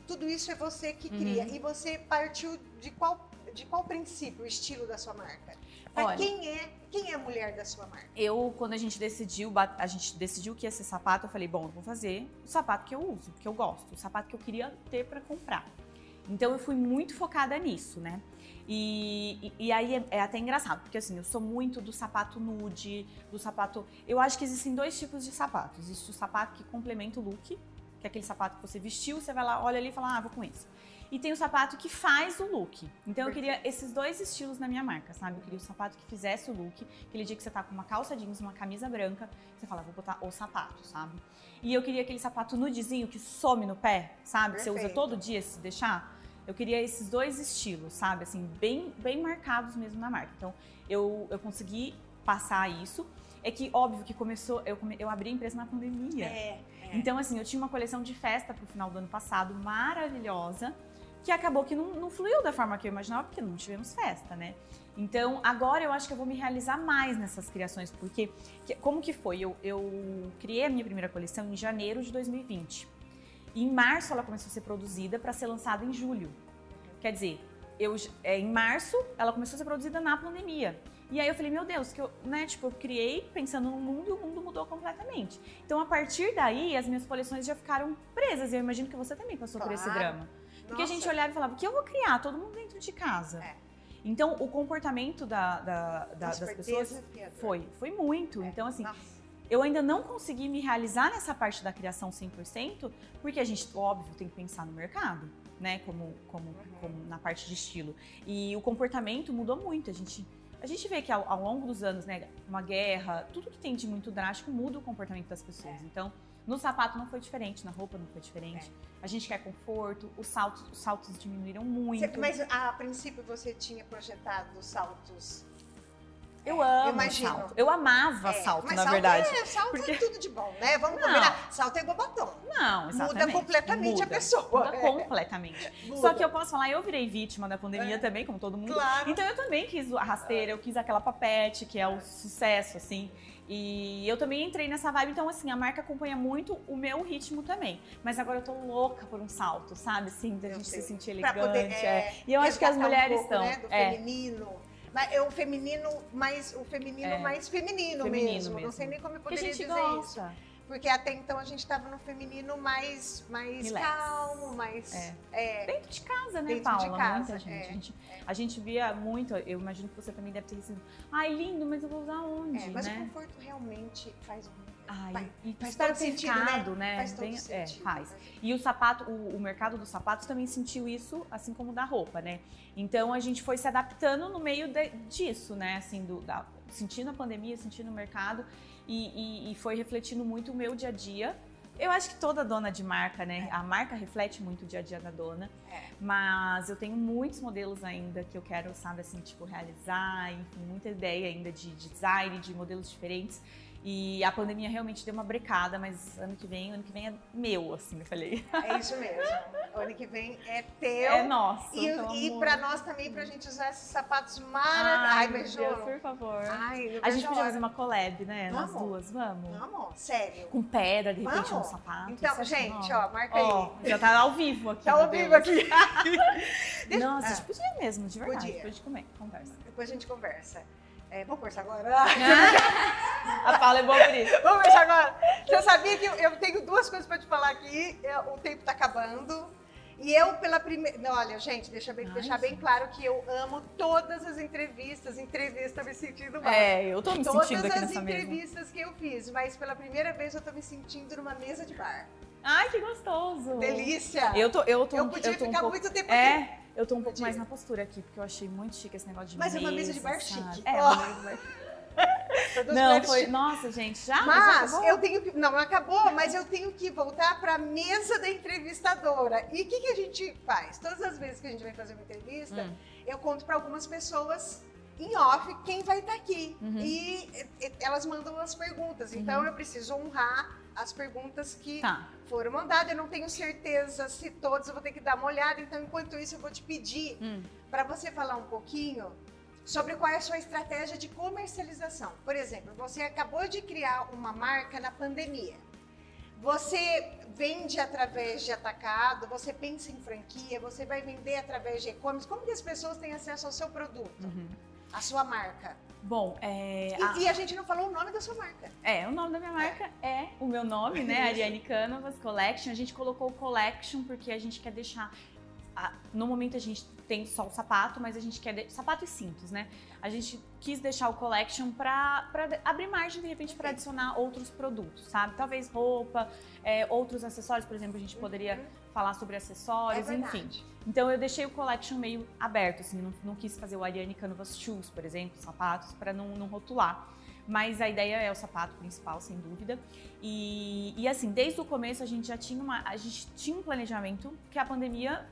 tudo isso é você que Uhum. cria. E você partiu de qual, de qual princípio o estilo da sua marca? Pra Olha- quem é, quem é a mulher da sua marca? Eu, quando a gente decidiu, a gente decidiu que ia ser sapato, eu falei, bom, eu vou fazer o sapato que eu uso, que eu gosto, o sapato que eu queria ter pra comprar. Então eu fui muito focada nisso, né? E, e, e aí é, é até engraçado, porque assim, eu sou muito do sapato nude, do sapato. Eu acho que existem dois tipos de sapato. Existe o sapato que complementa o look, que é aquele sapato que você vestiu, você vai lá, olha ali e fala, ah, vou com esse. E tem o sapato que faz o look. Então eu queria esses dois estilos na minha marca, sabe? Eu queria o sapato que fizesse o look, aquele dia que você tá com uma calça jeans, uma camisa branca, você fala, vou botar o sapato, sabe? E eu queria aquele sapato nudezinho que some no pé, sabe? Que você usa todo dia se deixar. Eu queria esses dois estilos, sabe? Assim, bem, bem marcados mesmo na marca. Então, eu, eu consegui passar isso. É que, óbvio, que começou. Eu, eu abri a empresa na pandemia. É. Então, assim, eu tinha uma coleção de festa pro final do ano passado, maravilhosa, que acabou que não, não fluiu da forma que eu imaginava, porque não tivemos festa, né? Então, agora eu acho que eu vou me realizar mais nessas criações, porque que- como que foi? Eu, eu criei a minha primeira coleção em janeiro de 2020. E em março ela começou a ser produzida para ser lançada em julho. Quer dizer, eu, é, em março ela começou a ser produzida na pandemia. E aí eu falei, meu Deus, que eu, né, tipo, eu criei pensando no mundo e o mundo mudou completamente. Então, a partir daí, as minhas coleções já ficaram presas. E eu imagino que você também passou por esse Claro. drama. Porque a Nossa, gente olhava e falava, o que eu vou criar? Todo mundo dentro de casa. É. Então, o comportamento da- da- da- das pessoas foi, foi muito. É. Então, assim, Nossa. Eu ainda não consegui me realizar nessa parte da criação 100%, porque a gente, óbvio, tem que pensar no mercado, né? Como, como, como na parte de estilo. E o comportamento mudou muito. A gente, a gente vê que ao, ao longo dos anos, né? Uma guerra, tudo que tem de muito drástico muda o comportamento das pessoas. Então, no sapato não foi diferente, na roupa não foi diferente. A gente quer conforto, os saltos, os saltos diminuíram muito. Mas a princípio você tinha projetado saltos. Eu amo imagino. salto. Eu amava É, salto, na salto verdade. É, salto Porque- é tudo de bom, né? Vamos Não. combinar. Salto é igual batom. Não, exatamente. Muda completamente a Muda. pessoa. Muda É. completamente. Muda. Só que eu posso falar, eu virei vítima da pandemia É. também, como todo mundo. Claro. Então eu também quis a rasteira, eu quis aquela papete, que é o sucesso, assim. E eu também entrei nessa vibe, então assim, a marca acompanha muito o meu ritmo também. Mas agora eu tô louca por um salto, sabe? Assim, da gente sei. se sentir elegante. poder, é. é, E eu acho que as resgatar um mulheres pouco, estão. Né, do é, feminino. Mas é o feminino mais o feminino É. mais feminino, Feminino mesmo. Não mesmo. sei nem como eu que a poderia gente dizer isso. gosta. Porque até então a gente estava no feminino mais, mais Relax. calmo, mais. É. é, Dentro de casa, né, Dentro de Paula? casa, Muita gente. é. A gente. A gente via muito, eu imagino que você também deve ter recebido. Ai, lindo, mas eu vou usar onde? é, mas o né? conforto realmente faz, Ai, Vai, e faz todo sentido, né? né? Faz todo Bem- é, sentido. faz. E o sapato, o, o mercado dos sapatos também sentiu isso, assim como da roupa, né? Então a gente foi se adaptando no meio de- disso, né? Assim, do, da- sentindo a pandemia, sentindo o mercado e, e- e foi refletindo muito o meu dia a dia. Eu acho que toda dona de marca, né? A marca reflete muito o dia a dia da dona. É. Mas eu tenho muitos modelos ainda que eu quero, sabe, assim, tipo, realizar, enfim, muita ideia ainda de design, de modelos diferentes. E a pandemia realmente deu uma brecada, mas ano que vem, ano que vem é meu, assim, eu falei. É isso mesmo. O ano que vem é teu. É nosso. E, e amor. pra nós também, pra gente usar esses sapatos Ai, maravilhosos. Ai, meu beijou. Por favor. Ai, a gente podia fazer uma collab, né? Nós Vamos. duas, vamos? Vamos, sério. Com pedra, de repente, Vamos. no sapato. Então, acha gente, ó, marca aí. Ó, já tá ao vivo aqui. Tá ao vivo aqui. Nossa, a Ah. gente podia mesmo, de verdade. Podia. Depois de comer, conversa. Depois a gente conversa. É, vamos conversar agora? a Paula é boa por isso. Vamos conversar agora. Você sabia que eu, eu tenho duas coisas pra te falar aqui. É, o tempo tá acabando. E eu, pela primeira. Não, Olha, gente, deixa bem, deixar bem claro que eu amo todas as entrevistas. Entrevista me sentindo mal. É, eu tô me Todas sentindo aqui as mesa. entrevistas que eu fiz, mas pela primeira vez eu tô me sentindo numa mesa de bar. Ai, que gostoso. Delícia! Eu tô, eu tô, Eu podia tô um ficar pouco, muito tempo aqui. É, eu tô um pouco mais na postura aqui, porque eu achei muito chique esse negócio de Mas é mesa. uma mesa de bar sabe? chique. É, Ó. uma mesa de bar Todas Não, foi. Nossa, gente, já? já Mas acabou? eu tenho que. Não, acabou, mas eu tenho que voltar para a mesa da entrevistadora. E o que, que a gente faz? Todas as vezes que a gente vai fazer uma entrevista, Hum. eu conto para algumas pessoas em off quem vai estar aqui. Uhum. E, e- elas mandam as perguntas. Então eu preciso honrar as perguntas que Tá. foram mandadas. Eu não tenho certeza se todas eu vou ter que dar uma olhada. Então, enquanto isso, eu vou te pedir Hum. para você falar um pouquinho sobre qual é a sua estratégia de comercialização. Por exemplo, você acabou de criar uma marca na pandemia. Você vende através de atacado, você pensa em franquia, você vai vender através de e-commerce. Como que as pessoas têm acesso ao seu produto, Uhum. à sua marca? Bom, é, E, a- e a gente não falou o nome da sua marca. é, o nome da minha marca é, o meu nome, né? Ariane Canovas Collection. A gente colocou Collection porque a gente quer deixar. no momento a gente tem só o sapato, mas a gente quer. de- sapato e cintos, né? A gente quis deixar o Collection de- abrir margem, de repente, para adicionar outros produtos, sabe? Talvez roupa, é, outros acessórios, por exemplo, a gente poderia Uhum. Falar sobre É acessórios, verdade. enfim. Então eu deixei o collection meio aberto, assim, não, não quis fazer o Ariane Canvas Shoes, por exemplo, sapatos, para não, não rotular. Mas a ideia é o sapato principal, sem dúvida. E, e, assim, desde o começo a gente já tinha uma, a gente tinha um planejamento que a pandemia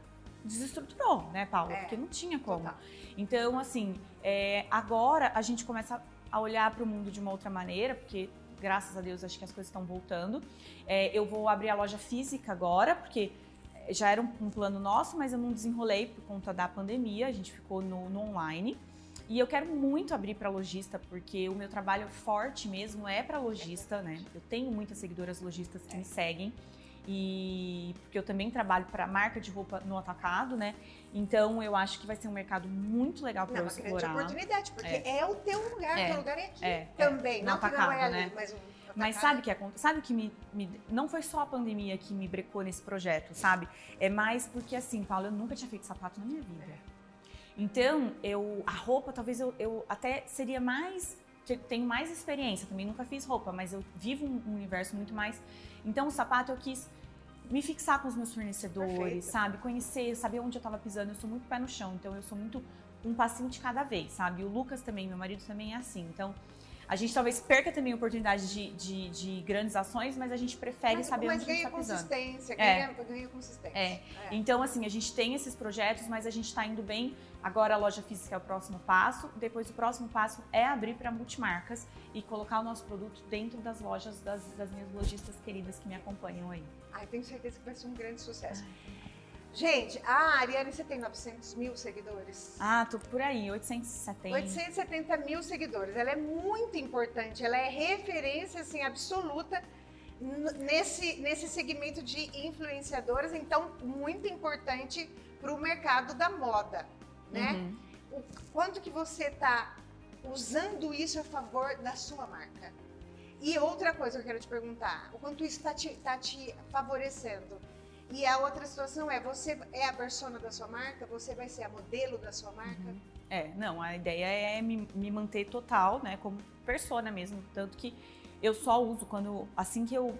desestruturou, né, Paula? É, Porque não tinha como. Total. Então, assim, é, agora a gente começa a olhar para o mundo de uma outra maneira, porque graças a Deus acho que as coisas estão voltando. É, eu vou abrir a loja física agora, porque já era um, um plano nosso, mas eu não desenrolei por conta da pandemia, a gente ficou no, no online. E eu quero muito abrir para lojista, porque o meu trabalho forte mesmo é para lojista, né? Eu tenho muitas seguidoras lojistas que me seguem. E porque eu também trabalho para marca de roupa no atacado, né? Então eu acho que vai ser um mercado muito legal para Não, eu uma grande explorar. oportunidade, porque é. o teu lugar, É. o teu lugar é aqui É, também. no não que não é atacado, ali, né? mas Mas sabe o que acontece? Sabe o que me, me- Não foi só a pandemia que me brecou nesse projeto, sabe? É mais porque, assim, Paulo, eu nunca tinha feito sapato na minha vida. Então, eu. A roupa, talvez eu, eu até seria mais. te- Tenho mais experiência, também nunca fiz roupa, mas eu vivo um um universo muito mais. Então, o sapato eu quis me fixar com os meus fornecedores, Perfeito. sabe? Conhecer, saber onde eu tava pisando. Eu sou muito pé no chão, então eu sou muito um passinho de cada vez, sabe? O Lucas também, meu marido também é assim. Então, a gente talvez perca também a oportunidade de, de, de grandes ações, mas a gente prefere mas, saber mas onde a gente ganha tá pisando. consistência, É. ganha, ganha consistência. É. Então, assim, a gente tem esses projetos, mas a gente está indo bem. Agora a loja física é o próximo passo. Depois o próximo passo é abrir para multimarcas e colocar o nosso produto dentro das lojas das, das minhas lojistas queridas que me acompanham aí. Ai, tenho certeza que vai ser um grande sucesso. Gente, a Ariane, você tem 900 mil seguidores? Ah, tô por aí, 870. 870 mil seguidores. Ela é muito importante, ela é referência assim, absoluta nesse, nesse segmento de influenciadoras, então muito importante para o mercado da moda, né? Uhum. O quanto que você está usando isso a favor da sua marca? E outra coisa que eu quero te perguntar, o quanto isso está te, tá te favorecendo? E a outra situação é, você é a persona da sua marca? Você vai ser a modelo da sua marca? É, não, a ideia é me, me manter total, né, como persona mesmo. Tanto que eu só uso quando, assim que eu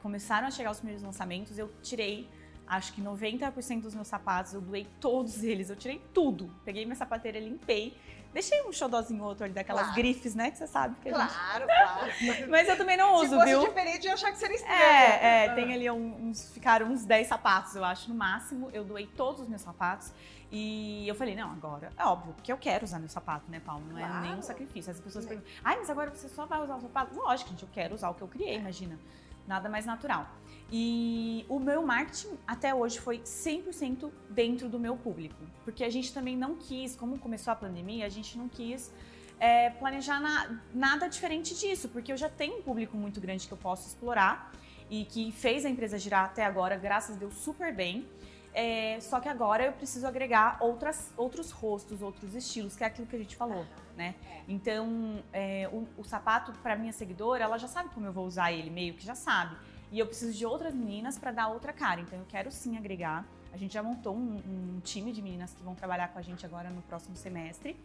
começaram a chegar os primeiros lançamentos, eu tirei acho que 90% dos meus sapatos, eu doei todos eles, eu tirei tudo. Peguei minha sapateira, limpei, deixei um xodózinho outro ali daquelas claro. grifes, né, que você sabe que Claro, gente... claro. Mas eu também não uso, Se fosse viu? diferente, eu achar que seria estranho. É, é, tem ali uns, ficaram uns 10 sapatos, eu acho, no máximo. Eu doei todos os meus sapatos. E eu falei, não, agora, é óbvio, porque eu quero usar meu sapato, né, Paulo? Não é claro. nenhum sacrifício. As pessoas perguntam, ai, mas agora você só vai usar o sapato? Lógico, gente, eu quero usar o que eu criei, imagina. Nada mais natural. E o meu marketing até hoje foi 100% dentro do meu público. Porque a gente também não quis, como começou a pandemia, a gente não quis é, planejar na, nada diferente disso, porque eu já tenho um público muito grande que eu posso explorar e que fez a empresa girar até agora, graças a Deus, super bem. É, só que agora eu preciso agregar outras, outros rostos, outros estilos, que é aquilo que a gente falou, né? Então, é, o, o, sapato para minha seguidora, ela já sabe como eu vou usar ele, meio que já sabe. E eu preciso de outras meninas para dar outra cara. Então, eu quero sim agregar. A gente já montou um, um time de meninas que vão trabalhar com a gente agora no próximo semestre.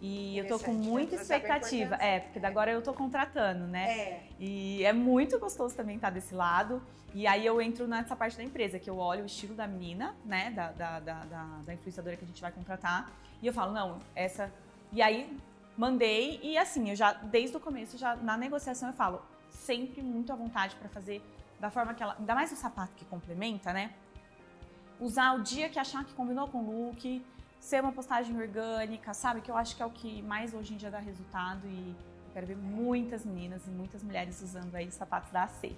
E eu tô com muita expectativa. É, porque agora eu tô contratando, né? É. E é muito gostoso também estar desse lado. E aí eu entro nessa parte da empresa, que eu olho o estilo da menina, né? Da, da, da, da, da influenciadora que a gente vai contratar. E eu falo, não, essa. E aí mandei, e assim, eu já, desde o começo, já na negociação eu falo, sempre muito à vontade para fazer da forma que ela. Ainda mais o sapato que complementa, né? Usar o dia que achar que combinou com o look ser uma postagem orgânica, sabe? Que eu acho que é o que mais hoje em dia dá resultado e eu quero ver muitas meninas e muitas mulheres usando aí os sapatos da AC.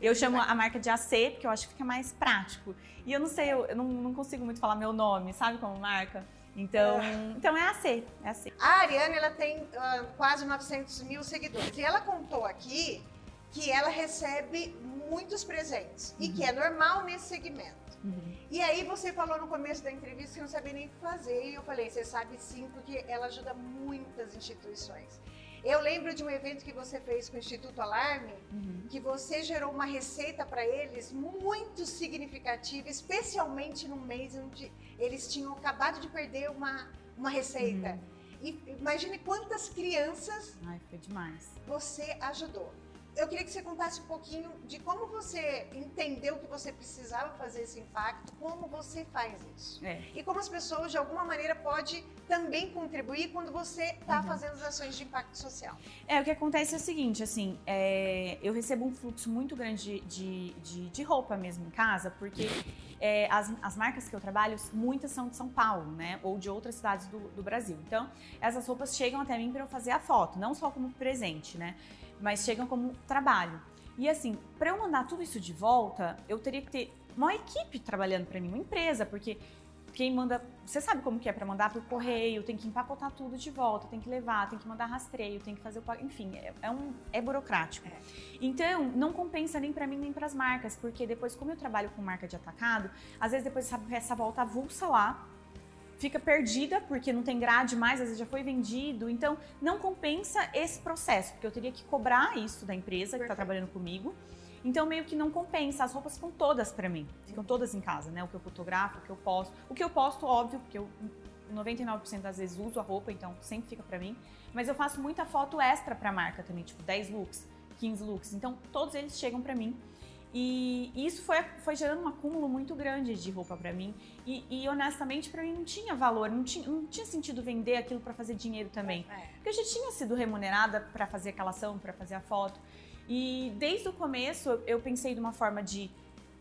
Eu chamo a marca de AC porque eu acho que fica mais prático. E eu não sei, eu, não, não consigo muito falar meu nome, sabe como marca? Então, é. então é AC, é AC. A Ariane, ela tem uh, quase 900 mil seguidores. E ela contou aqui que ela recebe muitos presentes uhum. e que é normal nesse segmento. Uhum. E aí você falou no começo da entrevista que não sabia nem o que fazer. E eu falei, você sabe sim, porque ela ajuda muitas instituições. Eu lembro de um evento que você fez com o Instituto Alarme, uhum. que você gerou uma receita para eles muito significativa, especialmente num mês onde eles tinham acabado de perder uma, uma receita. Uhum. E imagine quantas crianças Ai, foi demais. você ajudou eu queria que você contasse um pouquinho de como você entendeu que você precisava fazer esse impacto, como você faz isso. É. E como as pessoas, de alguma maneira, podem também contribuir quando você está uhum. fazendo as ações de impacto social. É, o que acontece é o seguinte, assim, é, eu recebo um fluxo muito grande de, de, de roupa mesmo em casa, porque é, as, as, marcas que eu trabalho, muitas são de São Paulo, né? Ou de outras cidades do, do Brasil. Então, essas roupas chegam até mim para eu fazer a foto, não só como presente, né? Mas chegam como trabalho. E assim, para eu mandar tudo isso de volta, eu teria que ter uma equipe trabalhando para mim, uma empresa, porque quem manda, você sabe como que é para mandar por correio, tem que empacotar tudo de volta, tem que levar, tem que mandar rastreio, tem que fazer o, enfim, é, é um é burocrático. Então, não compensa nem para mim nem para as marcas, porque depois como eu trabalho com marca de atacado, às vezes depois essa, essa volta avulsa lá, fica perdida porque não tem grade mais, às vezes já foi vendido. Então, não compensa esse processo, porque eu teria que cobrar isso da empresa que está trabalhando comigo. Então, meio que não compensa. As roupas ficam todas para mim, ficam todas em casa, né? O que eu fotografo, o que eu posto. O que eu posto, óbvio, porque eu 99% das vezes uso a roupa, então sempre fica para mim. Mas eu faço muita foto extra para a marca também, tipo 10 looks, 15 looks. Então, todos eles chegam para mim. E isso foi, foi gerando um acúmulo muito grande de roupa para mim. E, e honestamente, para mim não tinha valor, não tinha, não tinha sentido vender aquilo para fazer dinheiro também. É. Porque eu já tinha sido remunerada para fazer aquela ação, para fazer a foto. E desde o começo eu pensei de uma forma de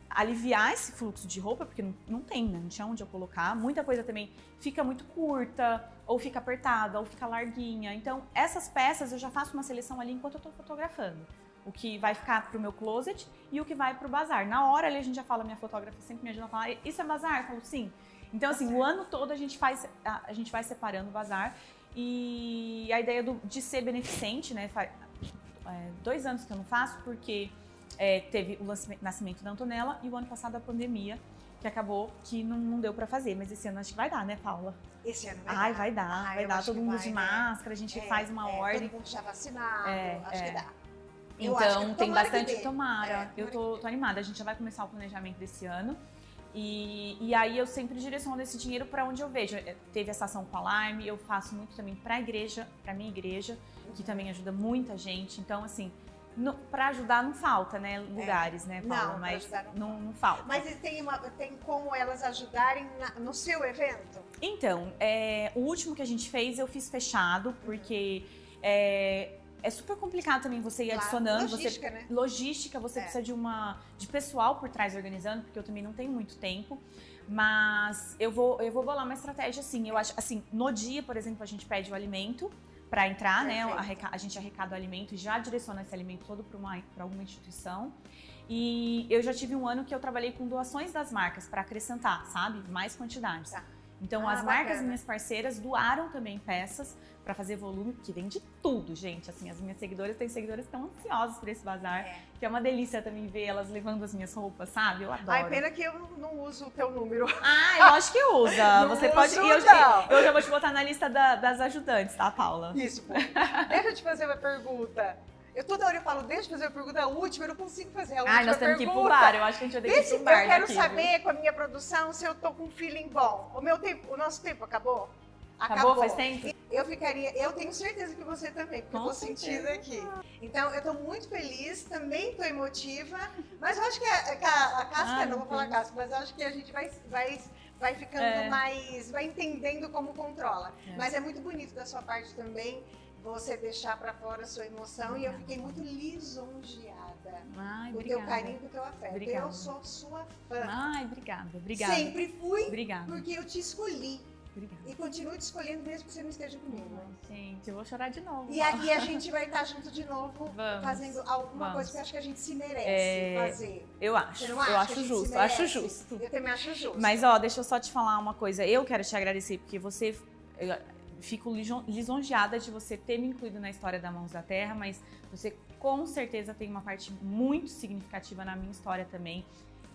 aliviar esse fluxo de roupa, porque não, não tem, né? não tinha onde eu colocar. Muita coisa também fica muito curta, ou fica apertada, ou fica larguinha. Então, essas peças eu já faço uma seleção ali enquanto eu estou fotografando o que vai ficar pro meu closet e o que vai pro bazar. Na hora ali a gente já fala, minha fotógrafa sempre me ajuda a falar, isso é bazar? Eu falo, sim. Então, assim, o ano todo a gente faz, a, gente vai separando o bazar e a ideia do, de ser beneficente, né? Faz, é, dois anos que eu não faço, porque é, teve o nascimento da Antonella e o ano passado a pandemia, que acabou que não, não deu para fazer. Mas esse ano acho que vai dar, né, Paula? Esse ano vai Ai, dar. vai dar, Ai, vai dar. Todo mundo vai, de né? máscara, a gente é, faz uma é, ordem. Todo mundo já vacinado, é, acho que é. dá. Então, tem bastante. Tomara. É, eu tô, tô, animada. A gente já vai começar o planejamento desse ano. E, e aí eu sempre direciono esse dinheiro para onde eu vejo. É, teve essa ação com Alarme, eu faço muito também para a igreja, para minha igreja, que também ajuda muita gente. Então, assim, para ajudar não falta, né? Lugares, é. né, Paula? Não, Mas não, não, não falta. Mas tem, uma, tem como elas ajudarem na, no seu evento? Então, é, o último que a gente fez, eu fiz fechado, porque é, é super complicado também você ir Claro, adicionando. logística, você, né? Logística, você É. precisa de uma de pessoal por trás organizando, porque eu também não tenho muito tempo. Mas eu vou, eu vou bolar uma estratégia assim. Eu acho assim, no dia, por exemplo, a gente pede o alimento para entrar, né? Perfeito. arreca- A gente arrecada o alimento e já direciona esse alimento todo para alguma instituição. E eu já tive um ano que eu trabalhei com doações das marcas para acrescentar, sabe? Mais quantidades. Tá. Então Ah, as marcas bacana. minhas parceiras doaram também peças para fazer volume, que vem de tudo, gente. Assim, as minhas seguidoras têm seguidoras que estão ansiosas por esse bazar, É. que é uma delícia também ver elas levando as minhas roupas, sabe? Eu adoro. Ai, pena que eu não- uso o teu número. Ah, eu acho que usa. Não Você pode. uso, eu, não. eu já vou te botar na lista da- das ajudantes, tá, Paula? Isso, pô. Deixa eu te fazer uma pergunta. Eu toda hora eu falo, deixa eu fazer uma pergunta a última, eu não consigo fazer a última Ai, nós temos que ir pro pergunta. bar. Eu acho que a gente vai ter que ir pro bar eu quero daqui, viu? saber com a minha produção se eu tô com um feeling bom. O meu tempo, o nosso tempo acabou? Acabou faz tempo? Eu ficaria, eu tenho certeza que você também, porque eu Com tô sentindo aqui. Então, eu tô muito feliz, também tô emotiva, mas eu acho que a, a- a casca, Ai, não vou falar casca, mas eu acho que a gente vai, vai, vai ficando É. mais, vai entendendo como controla. É. Mas é muito bonito da sua parte também, você deixar pra fora a sua emoção, e eu fiquei muito lisonjeada. Ai, O teu obrigada. carinho, o teu afeto. Obrigada. Eu sou sua fã. Ai, obrigada. Obrigada. Sempre fui, Obrigada. porque eu te escolhi. Obrigada. E continuo te escolhendo mesmo que você não esteja comigo. Ai, gente, eu vou chorar de novo. E aqui a gente vai estar junto de novo, Vamos, fazendo alguma vamos. coisa que eu acho que a gente se merece É, fazer. Eu acho. Eu acho justo. Acho justo. Eu também acho justo. Mas, ó, deixa eu só te falar uma coisa. Eu quero te agradecer, porque você. Eu fico lisonjeada de você ter me incluído na história da Mãos da Terra, mas você com certeza tem uma parte muito significativa na minha história também.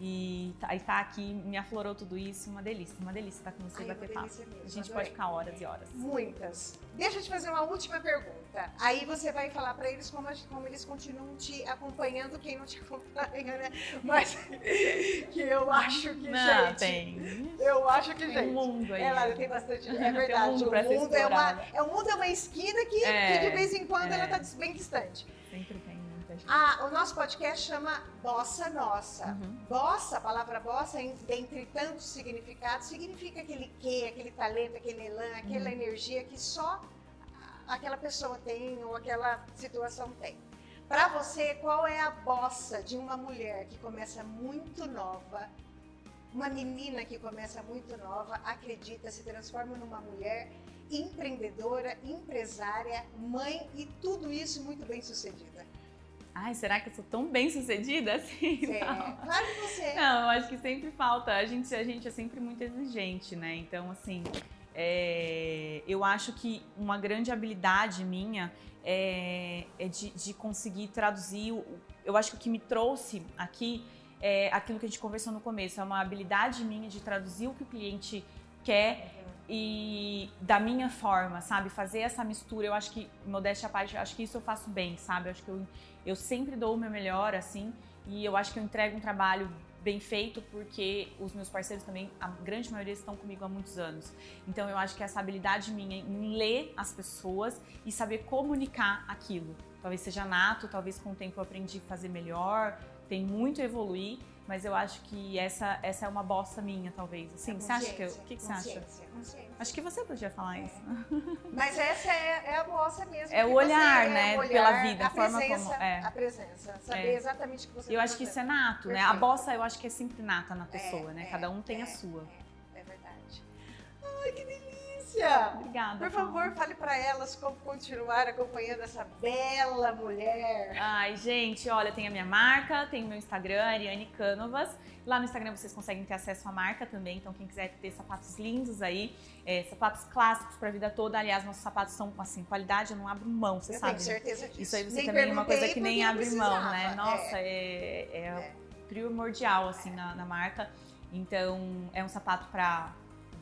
E tá, e tá aqui, me aflorou tudo isso. Uma delícia, uma delícia estar com você Ai, é bater papo. mesmo, A gente adorei. pode ficar horas e horas. Muitas. Deixa eu te fazer uma última pergunta. Aí você vai falar pra eles como, como eles continuam te acompanhando, quem não te acompanha, né? Mas que eu acho que, Não, gente. tem. Eu acho que, Tem gente. um mundo aí. Ela tem bastante. Tem É um verdade. mundo o, mundo é uma, é, o mundo é uma esquina que, É, que de vez em quando é. ela tá bem distante. Ah, o nosso podcast chama Bossa Nossa. Uhum. Bossa, a palavra bossa, dentre tantos significados, significa aquele quê, aquele talento, aquele elan, aquela Uhum. energia que só aquela pessoa tem ou aquela situação tem. Para você, qual é a bossa de uma mulher que começa muito nova, uma menina que começa muito nova, acredita, se transforma numa mulher empreendedora, empresária, mãe e tudo isso muito bem sucedida? Ai, será que eu sou tão bem sucedida assim? É, Não. claro que você. Não, eu acho que sempre falta. A gente, a gente é sempre muito exigente, né? Então, assim, é, eu acho que uma grande habilidade minha é, é de, de conseguir traduzir. o- Eu acho que o que me trouxe aqui é aquilo que a gente conversou no começo. É uma habilidade minha de traduzir o que o cliente quer e da minha forma, sabe? Fazer essa mistura, eu acho que, modéstia à parte, eu acho que isso eu faço bem, sabe? Eu acho que eu, eu sempre dou o meu melhor, assim, e eu acho que eu entrego um trabalho bem feito porque os meus parceiros também, a grande maioria estão comigo há muitos anos. Então eu acho que essa habilidade minha em ler as pessoas e saber comunicar aquilo. Talvez seja nato, talvez com o tempo eu aprendi a fazer melhor, tem muito a evoluir, mas eu acho que essa, essa é uma bosta minha, talvez. Assim, você acha que eu, o que, que você acha? Consciência. Acho que você podia falar É. isso. Mas essa é, é a bossa mesmo. É o olhar, é né, o olhar, pela vida, a a forma presença, como- é. A presença, saber É. exatamente o que você Eu tá acho que isso é nato, né? A Perfeito. bossa eu acho que é sempre nata na pessoa, né? é, Cada um tem é, a sua. É verdade. Ai, que delícia! Obrigada. Por Paula. favor, fale para elas como continuar acompanhando essa bela mulher. Ai, gente, olha, tem a minha marca, tem o meu Instagram, Ariane Canovas. Lá no Instagram vocês conseguem ter acesso à marca também, então quem quiser ter sapatos lindos aí, é, sapatos clássicos para a vida toda. Aliás, nossos sapatos são assim, qualidade, eu não abro mão, você Eu sabe. tenho certeza disso. Isso aí você Nem também é uma coisa que nem abre não mão, né? precisava. Nossa, É. é, é, É. primordial assim na, na marca. Então, é um sapato para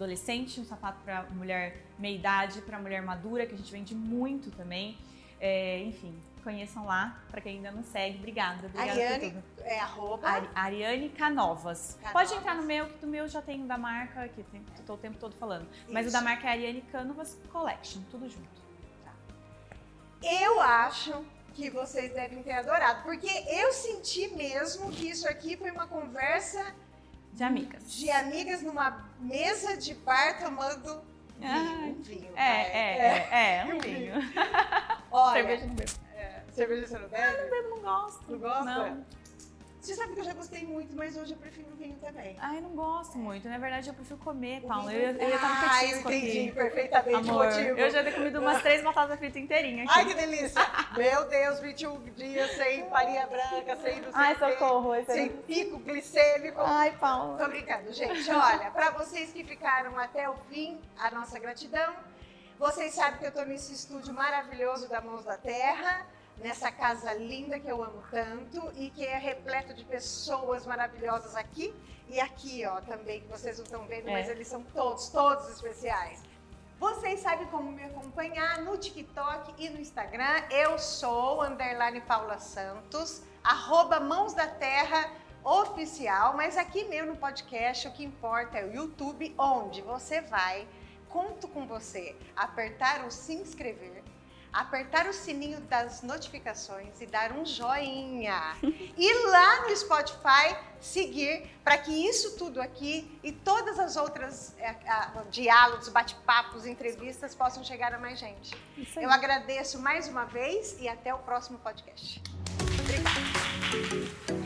adolescente, um sapato para mulher meia idade, para mulher madura, que a gente vende muito também. É, enfim, conheçam lá, para quem ainda não segue. Obrigada, obrigada Ariane, por tudo. é arroba. Ari- Ariane Canovas. Canovas. Pode entrar no meu, que do meu já tem o da marca, que tô o tempo todo falando. Mas o Isso. da marca é Ariane Canovas Collection, tudo junto. Eu acho que vocês devem ter adorado, porque eu senti mesmo que isso aqui foi uma conversa de amigas. De amigas numa mesa de bar tomando vinho. Um vinho é, é, é, é, um vinho. Olha, cerveja não bebo. É, cerveja você não bebe? Eu não bebo, não gosto. Não gosta? Não. Você sabe que eu já gostei muito, mas hoje eu prefiro vinho também. Ai, eu não gosto muito. Na verdade, eu prefiro comer, Paulo. Eu, eu ia estar no Ah, entendi aqui. perfeitamente Amor, o motivo. eu já tenho comido umas três batatas fritas inteirinhas aqui. Ai, que delícia! Meu Deus, 21 dias sem farinha branca, sem não sei Ai, socorro. é- sem pico glicêmico. Ai, Paulo. Tô brincando, gente. Olha, para vocês que ficaram até o fim, a nossa gratidão. Vocês sabem que eu tô nesse estúdio maravilhoso da Mãos da Terra, nessa casa linda que eu amo tanto e que é repleto de pessoas maravilhosas aqui e aqui, ó, também, que vocês não estão vendo, É. mas eles são todos, todos especiais. Vocês sabem como me acompanhar no TikTok e no Instagram. Eu sou underline Paula Santos, arroba Mãos da Terra oficial, mas aqui mesmo no podcast o que importa é o YouTube, onde você vai, conto com você, apertar o se inscrever, apertar o sininho das notificações e dar um joinha. E lá no Spotify seguir para que isso tudo aqui e todas as outras é, a- diálogos, bate-papos, entrevistas possam chegar a mais gente. Eu agradeço mais uma vez e até o próximo podcast. Obrigada.